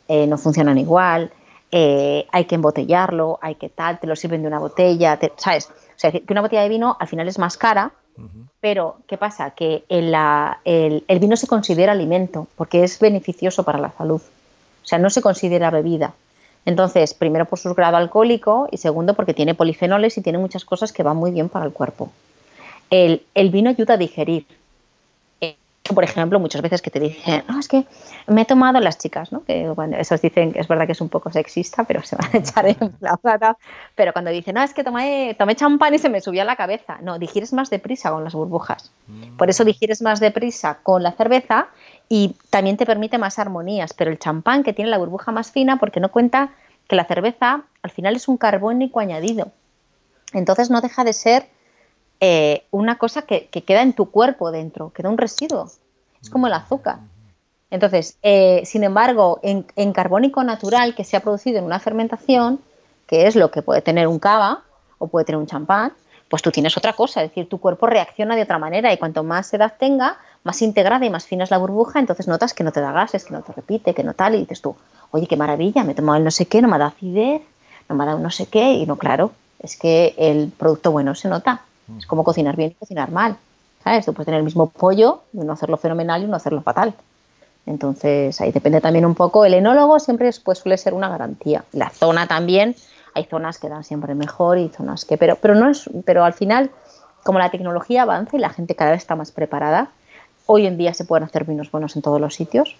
eh, no funcionan igual, eh, hay que embotellarlo, hay que tal, te lo sirven de una botella, ¿sabes? O sea, que una botella de vino al final es más cara, pero ¿qué pasa? Que el, el, vino se considera alimento porque es beneficioso para la salud. O sea, no se considera bebida. Entonces, primero por su grado alcohólico y segundo porque tiene polifenoles y tiene muchas cosas que van muy bien para el cuerpo. El, el vino ayuda a digerir por ejemplo, muchas veces que te dicen, no, es que me he tomado las chicas, ¿no? Que bueno, esos dicen que es verdad que es un poco sexista, pero se van a echar en la plata. Pero cuando dicen, no, es que tomé, tomé champán y se me subió a la cabeza. No, digieres más deprisa con las burbujas. Mm. Por eso digieres más deprisa con la cerveza y también te permite más armonías. Pero el champán que tiene la burbuja más fina, porque no cuenta que la cerveza al final es un carbónico añadido. Entonces no deja de ser eh, una cosa que, queda en tu cuerpo dentro, queda un residuo. Es como el azúcar. Entonces, eh, sin embargo, en, carbónico natural que se ha producido en una fermentación, que es lo que puede tener un cava o puede tener un champán, pues tú tienes otra cosa, es decir, tu cuerpo reacciona de otra manera y cuanto más edad tenga, más integrada y más fina es la burbuja, entonces notas que no te da gases, que no te repite, que no tal, y dices tú, oye, qué maravilla, me he tomado el no sé qué, no me ha dado acidez, no me ha dado no sé qué, y no, claro, es que el producto bueno se nota. Es como cocinar bien y cocinar mal. ¿Sabes? Tú puedes tener el mismo pollo, uno hacerlo fenomenal y uno hacerlo fatal. Entonces, ahí depende también un poco. El enólogo siempre pues, suele ser una garantía. La zona también, hay zonas que dan siempre mejor y zonas que. Pero, pero, no es, pero al final, como la tecnología avanza y la gente cada vez está más preparada, hoy en día se pueden hacer vinos buenos en todos los sitios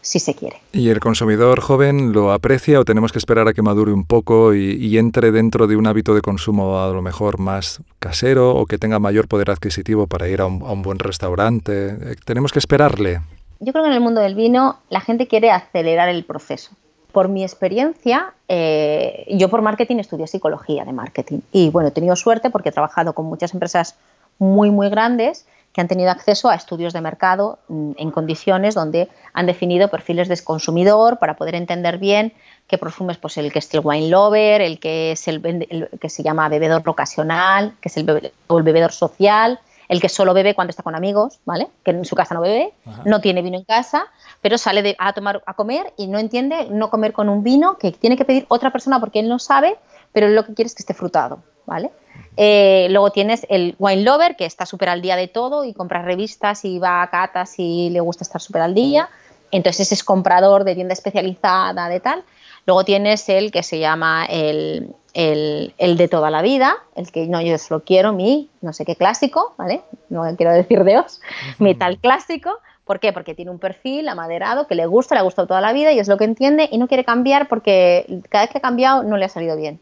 si se quiere. ¿Y el consumidor joven lo aprecia o tenemos que esperar a que madure un poco y, entre dentro de un hábito de consumo a lo mejor más casero o que tenga mayor poder adquisitivo para ir a un, buen restaurante? Eh, ¿Tenemos que esperarle? Yo creo que en el mundo del vino la gente quiere acelerar el proceso. Por mi experiencia, eh, yo por marketing estudié psicología de marketing y bueno, he tenido suerte porque he trabajado con muchas empresas muy, muy grandes que han tenido acceso a estudios de mercado mm, en condiciones donde han definido perfiles de consumidor para poder entender bien qué perfumes, pues el que es el wine lover, el que es el, que se llama bebedor ocasional, que es el, bebedor social, el que solo bebe cuando está con amigos, ¿vale? Que en su casa no bebe, no tiene vino en casa, pero sale a tomar a comer y no entiende no comer con un vino que tiene que pedir otra persona porque él no sabe, pero lo que quiere es que esté frutado, ¿vale? Eh, luego tienes el wine lover, que está súper al día de todo y compra revistas y va a catas y le gusta estar súper al día. Entonces ese es comprador de tienda especializada, de tal. Luego tienes el que se llama el, de toda la vida, el que no, yo solo quiero mi no sé qué clásico, ¿vale? No quiero decir Dios, mi tal clásico. ¿Por qué? Porque tiene un perfil amaderado que le gusta, le ha gustado toda la vida y es lo que entiende y no quiere cambiar porque cada vez que ha cambiado no le ha salido bien.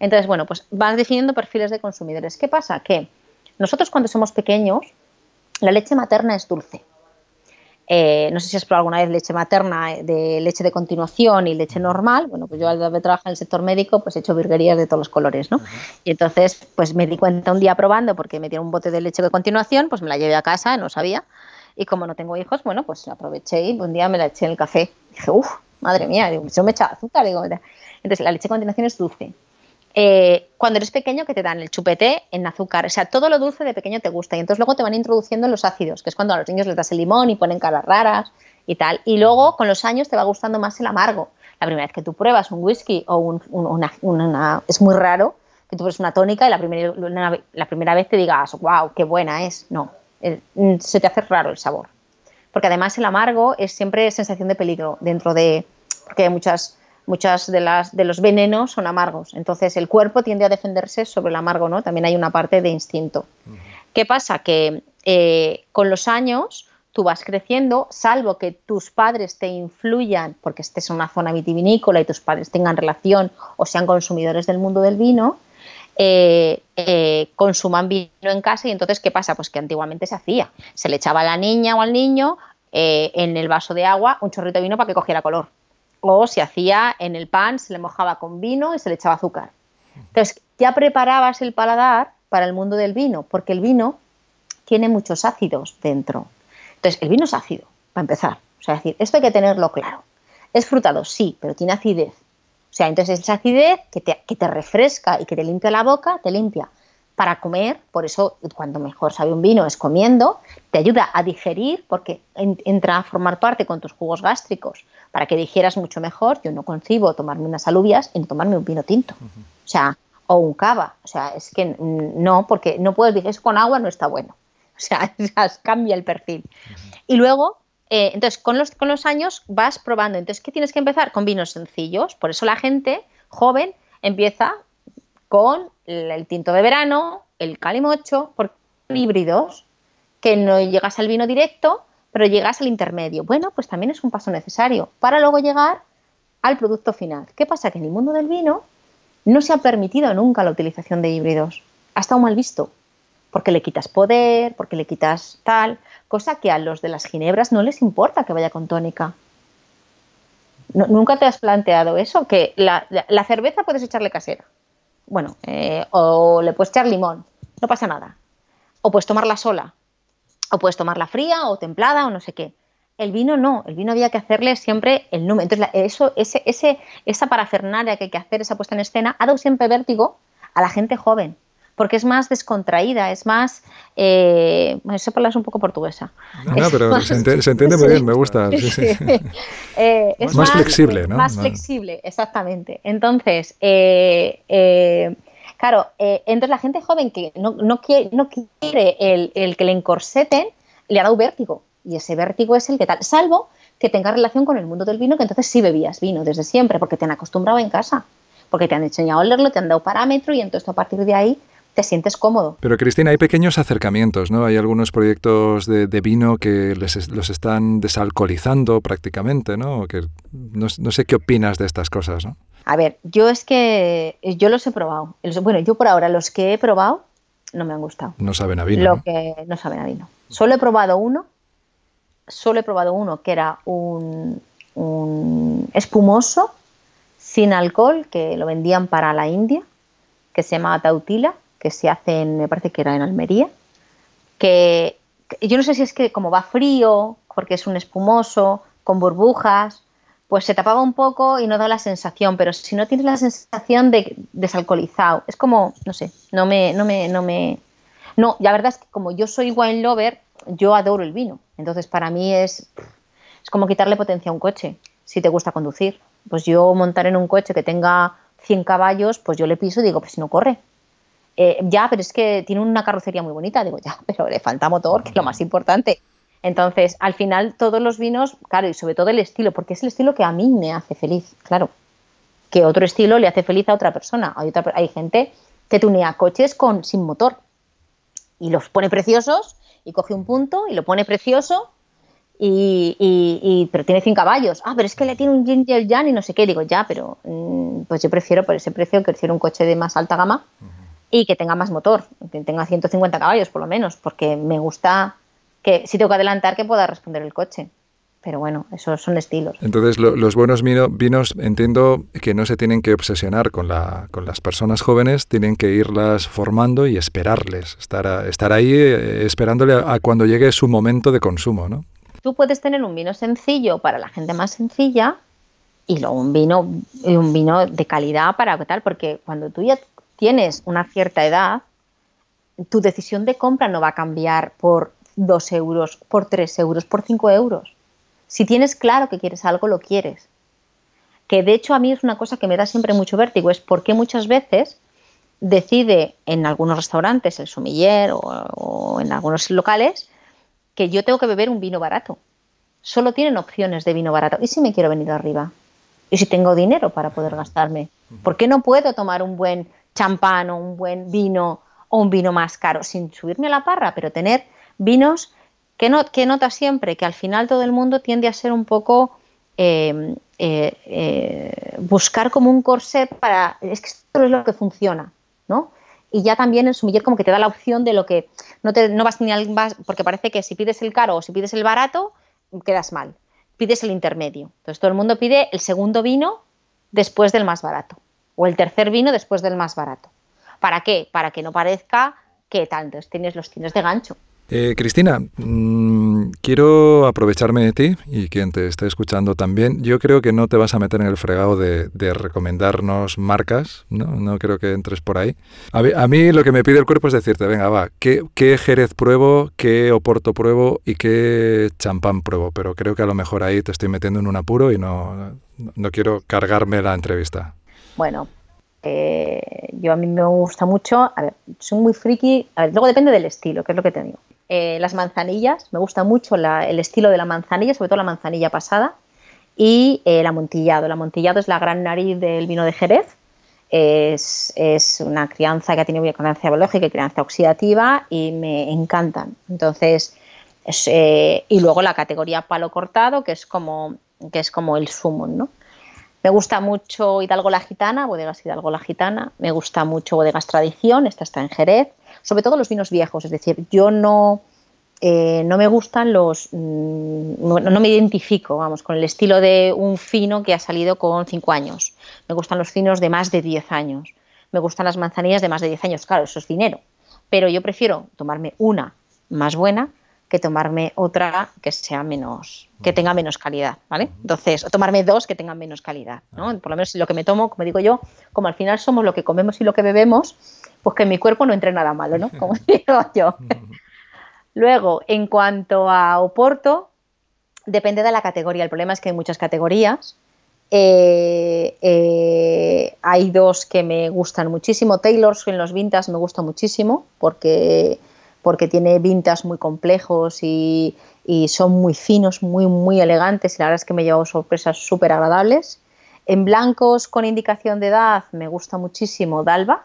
Entonces, bueno, pues vas definiendo perfiles de consumidores. ¿Qué pasa? Que nosotros cuando somos pequeños, la leche materna es dulce. Eh, no sé si has probado alguna vez leche materna de leche de continuación y leche normal. Bueno, pues yo al haber trabajado en el sector médico, pues he hecho virguerías de todos los colores, ¿no? Y entonces, pues me di cuenta un día probando, porque me dieron un bote de leche de continuación, pues me la llevé a casa, no sabía. Y como no tengo hijos, bueno, pues aproveché y un día me la eché en el café. Y dije, uff, madre mía, digo, yo me echaba azúcar. Digo, entonces, la leche de continuación es dulce. Eh, cuando eres pequeño que te dan el chupete en azúcar, o sea, todo lo dulce de pequeño te gusta y entonces luego te van introduciendo los ácidos, que es cuando a los niños les das el limón y ponen caras raras y tal, y luego con los años te va gustando más el amargo. La primera vez que tú pruebas un whisky o una, es muy raro que tú pruebes una tónica y la primera, la primera vez te digas, wow, qué buena es. No, mm, se te hace raro el sabor. Porque además el amargo es siempre sensación de peligro dentro de, porque hay muchas muchas de las de los venenos son amargos. Entonces el cuerpo tiende a defenderse sobre el amargo, ¿no? También hay una parte de instinto. ¿Qué pasa? Que eh, con los años tú vas creciendo, salvo que tus padres te influyan, porque estés en una zona vitivinícola y tus padres tengan relación o sean consumidores del mundo del vino, eh, eh, consuman vino en casa y entonces, ¿qué pasa? Pues que antiguamente se hacía. Se le echaba a la niña o al niño eh, en el vaso de agua un chorrito de vino para que cogiera color. O se hacía en el pan, se le mojaba con vino y se le echaba azúcar. Entonces, ya preparabas el paladar para el mundo del vino, porque el vino tiene muchos ácidos dentro. Entonces, el vino es ácido, para empezar. O sea, decir, esto hay que tenerlo claro. ¿Es frutado? Sí, pero tiene acidez. O sea, entonces esa acidez que te, que te refresca y que te limpia la boca, te limpia para comer, por eso cuando mejor sabe un vino es comiendo, te ayuda a digerir porque entra a formar parte con tus jugos gástricos para que digieras mucho mejor. Yo no concibo tomarme unas alubias y tomarme un vino tinto. O sea, o un cava. O sea, es que no, porque no puedes decir eso con agua no está bueno. O sea, cambia el perfil. Y luego, eh, entonces, con los, con los años vas probando. Entonces, ¿qué tienes que empezar? Con vinos sencillos. Por eso la gente joven empieza con el tinto de verano, el calimocho, porque son híbridos, que no llegas al vino directo, pero llegas al intermedio. Bueno, pues también es un paso necesario para luego llegar al producto final. ¿Qué pasa? Que en el mundo del vino no se ha permitido nunca la utilización de híbridos. Ha estado mal visto porque le quitas poder, porque le quitas tal, cosa que a los de las ginebras no les importa que vaya con tónica. ¿Nunca te has planteado eso? Que la, cerveza puedes echarle casera. Bueno, eh, o le puedes echar limón, no pasa nada. O puedes tomarla sola, o puedes tomarla fría o templada o no sé qué. El vino no, el vino había que hacerle siempre el número. Entonces, eso, ese, ese, esa parafernalia que hay que hacer, esa puesta en escena, ha dado siempre vértigo a la gente joven porque es más descontraída, es más... Eh, bueno, esa palabra es un poco portuguesa. No, pero se, entiende, muy bien, me gusta. Eh, es más, flexible, ¿no? Más flexible, exactamente. Entonces, eh, eh, claro, entonces la gente joven que no, no quiere, no quiere el, que le encorseten, le ha dado vértigo. Y ese vértigo es el que tal, salvo que tenga relación con el mundo del vino, que entonces sí bebías vino desde siempre, porque te han acostumbrado en casa, porque te han enseñado a olerlo, te han dado parámetro y entonces a partir de ahí te sientes cómodo. Pero Cristina, hay pequeños acercamientos, ¿no? Hay algunos proyectos de, vino que los están desalcoholizando prácticamente, ¿no? Que no, sé qué opinas de estas cosas, ¿no? A ver, yo es que yo los he probado. Bueno, yo por ahora los que he probado no me han gustado. No saben a vino. Lo que no saben a vino. Solo he probado uno, solo he probado uno que era un, un espumoso sin alcohol que lo vendían para la India, que se llama Tautila que se hace en, me parece que era en Almería, que, yo no sé si es que como va frío, porque es un espumoso, con burbujas, pues se tapaba un poco y no da la sensación, pero si no tienes la sensación de desalcoholizado, es como, no sé, no me, no me, no me, no, la verdad es que como yo soy wine lover, yo adoro el vino, entonces para mí es, es como quitarle potencia a un coche, si te gusta conducir, pues yo montar en un coche que tenga 100 caballos, pues yo le piso y digo, pues si no corre, eh, ya, pero es que tiene una carrocería muy bonita. Digo, ya, pero le falta motor, que es lo más importante. Entonces, al final, todos los vinos, claro, y sobre todo el estilo, porque es el estilo que a mí me hace feliz, claro. Que otro estilo le hace feliz a otra persona. Hay, otra, hay gente que tunea coches con, sin motor y los pone preciosos y coge un punto y lo pone precioso y, pero tiene 100 caballos. Ah, pero es que le tiene un Ginger Jan y no sé qué. Digo, ya, pero mm, pues yo prefiero por ese precio que un coche de más alta gama y que tenga más motor, que tenga 150 caballos por lo menos, porque me gusta que si tengo que adelantar que pueda responder el coche. Pero bueno, esos son estilos. Entonces, los buenos vinos, entiendo que no se tienen que obsesionar con, la, con las personas jóvenes, tienen que irlas formando y esperarles, estar, estar ahí eh, esperándole a, cuando llegue su momento de consumo, ¿no? Tú puedes tener un vino sencillo para la gente más sencilla y luego un vino, un vino de calidad para tal, porque cuando tú ya tienes una cierta edad, tu decisión de compra no va a cambiar por 2 euros, por 3 euros, por 5 euros. Si tienes claro que quieres algo, lo quieres. Que de hecho a mí es una cosa que me da siempre mucho vértigo, es porque muchas veces decide en algunos restaurantes, el sumiller o, en algunos locales, que yo tengo que beber un vino barato. Solo tienen opciones de vino barato. ¿Y si me quiero venir arriba? ¿Y si tengo dinero para poder gastarme? ¿Por qué no puedo tomar un buen champán o un buen vino o un vino más caro, sin subirme a la parra, pero tener vinos que, no, que nota siempre que al final todo el mundo tiende a ser un poco eh, eh, eh, buscar como un corset para, es que esto es lo que funciona, ¿no? y ya también el sumiller como que te da la opción de lo que no, te, no vas ni al vas, porque parece que si pides el caro o si pides el barato, quedas mal. Pides el intermedio. Entonces todo el mundo pide el segundo vino después del más barato o el tercer vino después del más barato. ¿Para qué? Para que no parezca que entonces tienes los tienes de gancho. Eh, Cristina, mmm, quiero aprovecharme de ti y quien te esté escuchando también. Yo creo que no te vas a meter en el fregado de, recomendarnos marcas, ¿no? No creo que entres por ahí. A mí, lo que me pide el cuerpo es decirte, venga, va, ¿qué, ¿qué, Jerez pruebo, qué Oporto pruebo y qué champán pruebo? Pero creo que a lo mejor ahí te estoy metiendo en un apuro y no, no quiero cargarme la entrevista. Bueno, eh, yo a mí me gusta mucho, a ver, soy muy friki, a ver, luego depende del estilo, que es lo que te digo. Eh, las manzanillas, me gusta mucho el estilo de la manzanilla, sobre todo la manzanilla pasada, y el amontillado. El amontillado es la gran nariz del vino de Jerez, es, es, una crianza que ha tenido crianza biológica y crianza oxidativa y me encantan. Entonces, es, eh, y luego la categoría palo cortado, que es como, que es como el sumo, ¿no? Me gusta mucho Hidalgo la Gitana, Bodegas Hidalgo la Gitana. Me gusta mucho Bodegas Tradición, esta está en Jerez. Sobre todo los vinos viejos, es decir, yo no, eh, no me gustan los. Mmm, no, no, me identifico, vamos, con el estilo de un fino que ha salido con 5 años. Me gustan los finos de más de 10 años. Me gustan las manzanillas de más de 10 años. Claro, eso es dinero. Pero yo prefiero tomarme una más buena que tomarme otra que sea menos, que tenga menos calidad, ¿vale? Entonces, o tomarme dos que tengan menos calidad, ¿no? Por lo menos lo que me tomo, como digo yo, como al final somos lo que comemos y lo que bebemos, pues que en mi cuerpo no entre nada malo, ¿no? Como digo yo. Luego, en cuanto a Oporto, depende de la categoría. El problema es que hay muchas categorías. Eh, eh, hay dos que me gustan muchísimo. Taylor's en los vintas me gusta muchísimo porque porque tiene vintas muy complejos y, y, son muy finos, muy, muy elegantes y la verdad es que me he llevado sorpresas súper agradables. En blancos con indicación de edad me gusta muchísimo Dalva,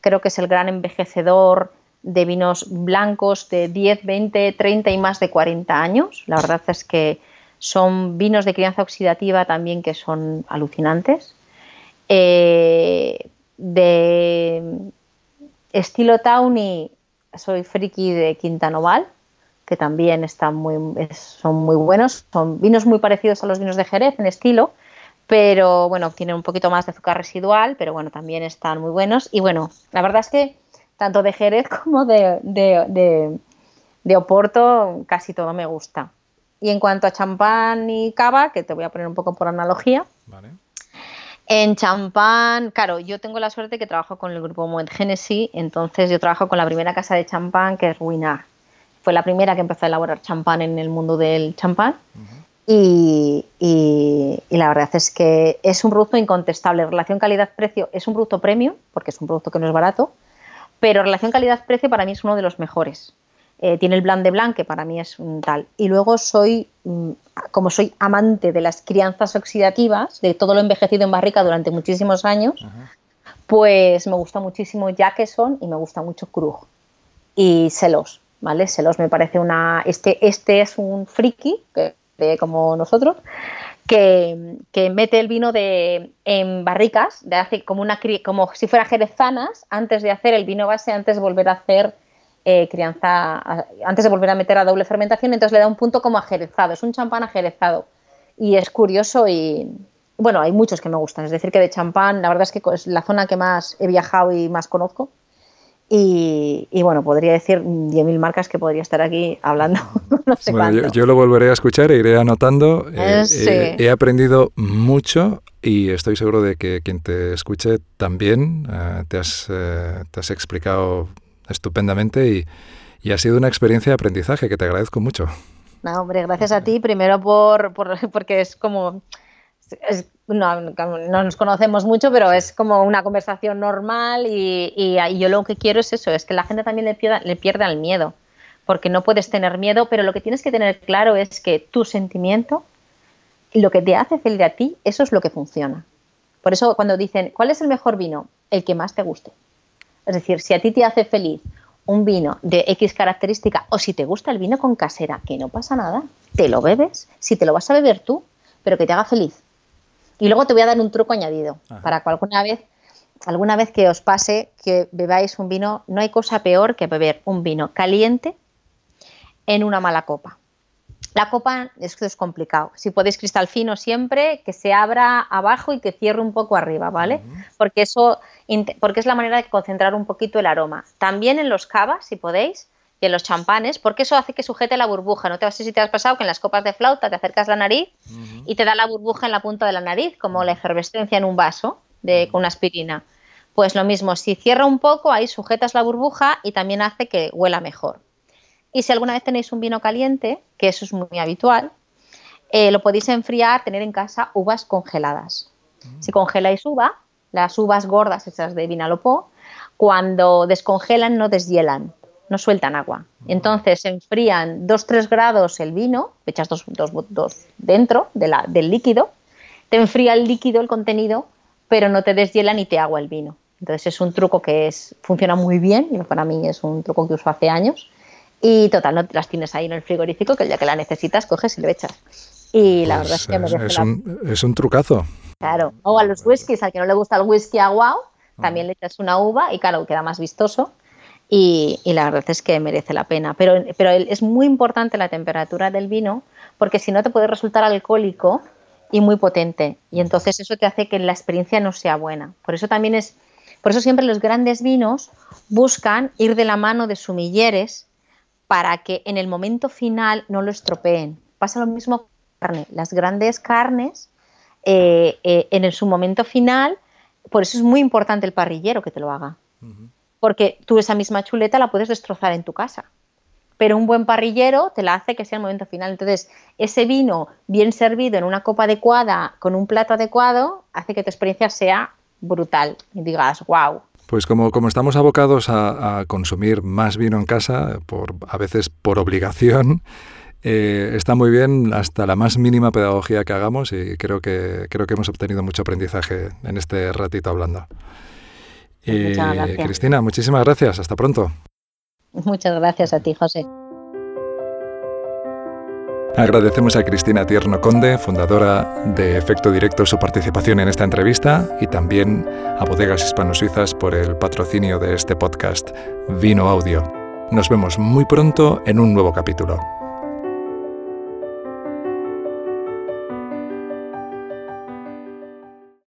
creo que es el gran envejecedor de vinos blancos de 10, 20, 30 y más de 40 años. La verdad es que son vinos de crianza oxidativa también que son alucinantes. Eh, de estilo Tawny soy friki de Quinta Noval, que también están muy, son muy buenos. Son vinos muy parecidos a los vinos de Jerez en estilo, pero bueno, tienen un poquito más de azúcar residual, pero bueno, también están muy buenos. Y bueno, la verdad es que tanto de Jerez como de, de, de, de Oporto casi todo me gusta. Y en cuanto a champán y cava, que te voy a poner un poco por analogía, vale. En champán, claro, yo tengo la suerte que trabajo con el grupo Moet Genesis, entonces yo trabajo con la primera casa de champán que es Ruinard. Fue la primera que empezó a elaborar champán en el mundo del champán. Uh -huh. y, y, y, la verdad es que es un producto incontestable. Relación calidad-precio es un producto premium, porque es un producto que no es barato, pero relación calidad-precio para mí es uno de los mejores. Eh, tiene el blanc de blanc, que para mí es un tal. Y luego soy, mm, como soy amante de las crianzas oxidativas, de todo lo envejecido en barrica durante muchísimos años, pues me gusta muchísimo Jackson y me gusta mucho Krug. Y Selos, ¿vale? Selos me parece una... Este, este es un friki, que, de, como nosotros, que, que, mete el vino de, en barricas, de hace como, una, como si fuera jerezanas, antes de hacer el vino base, antes de volver a hacer eh, crianza, antes de volver a meter a doble fermentación, entonces le da un punto como ajerezado, es un champán ajerezado y es curioso y bueno, hay muchos que me gustan, es decir, que de champán la verdad es que es la zona que más he viajado y más conozco y, y bueno, podría decir 10.000 marcas que podría estar aquí hablando, no sé bueno, cuánto. Yo, yo, lo volveré a escuchar e iré anotando, eh, sí. eh, he aprendido mucho y estoy seguro de que quien te escuche también uh, te, has, uh, te has explicado estupendamente y, y, ha sido una experiencia de aprendizaje que te agradezco mucho. No, hombre, gracias a ti, primero por, por porque es como... Es, no, no, nos conocemos mucho, pero es como una conversación normal y, y, y, yo lo que quiero es eso, es que la gente también le pierda, le pierda el miedo, porque no puedes tener miedo, pero lo que tienes que tener claro es que tu sentimiento, lo que te hace feliz a ti, eso es lo que funciona. Por eso cuando dicen, ¿cuál es el mejor vino? El que más te guste. Es decir, si a ti te hace feliz un vino de X característica o si te gusta el vino con casera, que no pasa nada, te lo bebes, si te lo vas a beber tú, pero que te haga feliz. Y luego te voy a dar un truco añadido Ajá. para que alguna vez alguna vez que os pase que bebáis un vino, no hay cosa peor que beber un vino caliente en una mala copa. La copa, esto es complicado. Si podéis cristal fino siempre, que se abra abajo y que cierre un poco arriba, ¿vale? Porque eso, porque es la manera de concentrar un poquito el aroma. También en los cavas, si podéis, y en los champanes, porque eso hace que sujete la burbuja. No te sé si te has pasado que en las copas de flauta te acercas la nariz y te da la burbuja en la punta de la nariz, como la efervescencia en un vaso de, con una aspirina. Pues lo mismo, si cierra un poco, ahí sujetas la burbuja y también hace que huela mejor. Y si alguna vez tenéis un vino caliente, que eso es muy habitual, eh, lo podéis enfriar, tener en casa uvas congeladas. Si congeláis uva, las uvas gordas, esas de Vinalopó, cuando descongelan no deshielan, no sueltan agua. Entonces se enfrían 2-3 grados el vino, echas dos, dos, dentro del líquido, te enfría el líquido, el contenido, pero no te deshielan ni te agua el vino. Entonces es un truco que es, funciona muy bien, y para mí es un truco que uso hace años. Y total, no las tienes ahí en el frigorífico, que el día que la necesitas coges y le echas. Y la verdad es que me pues es, un, es un trucazo. Claro. O a los whiskies, al que no le gusta el whisky aguao, también le echas una uva y claro, queda más vistoso. Y, y, la verdad es que merece la pena. Pero, pero es muy importante la temperatura del vino porque si no te puede resultar alcohólico y muy potente. Y entonces eso te hace que la experiencia no sea buena. Por eso también es por eso siempre los grandes vinos buscan ir de la mano de sumilleres para que en el momento final no lo estropeen. Pasa lo mismo con la carne. Las grandes carnes, eh, eh, en su momento final, por eso es muy importante el parrillero que te lo haga. Porque tú esa misma chuleta la puedes destrozar en tu casa. Pero un buen parrillero te la hace que sea el momento final. Entonces, ese vino bien servido en una copa adecuada, con un plato adecuado, hace que tu experiencia sea brutal y digas, wow. Pues como, como estamos abocados a, consumir más vino en casa, por, a veces por obligación, eh, está muy bien hasta la más mínima pedagogía que hagamos y creo que, creo que hemos obtenido mucho aprendizaje en este ratito hablando. Eh, Cristina, muchísimas gracias. Hasta pronto. Muchas gracias a ti, José. Agradecemos a Cristina Tierno Conde, fundadora de Efecto Directo, su participación en esta entrevista y también a Bodegas Hispano-Suizas por el patrocinio de este podcast Vino Audio. Nos vemos muy pronto en un nuevo capítulo.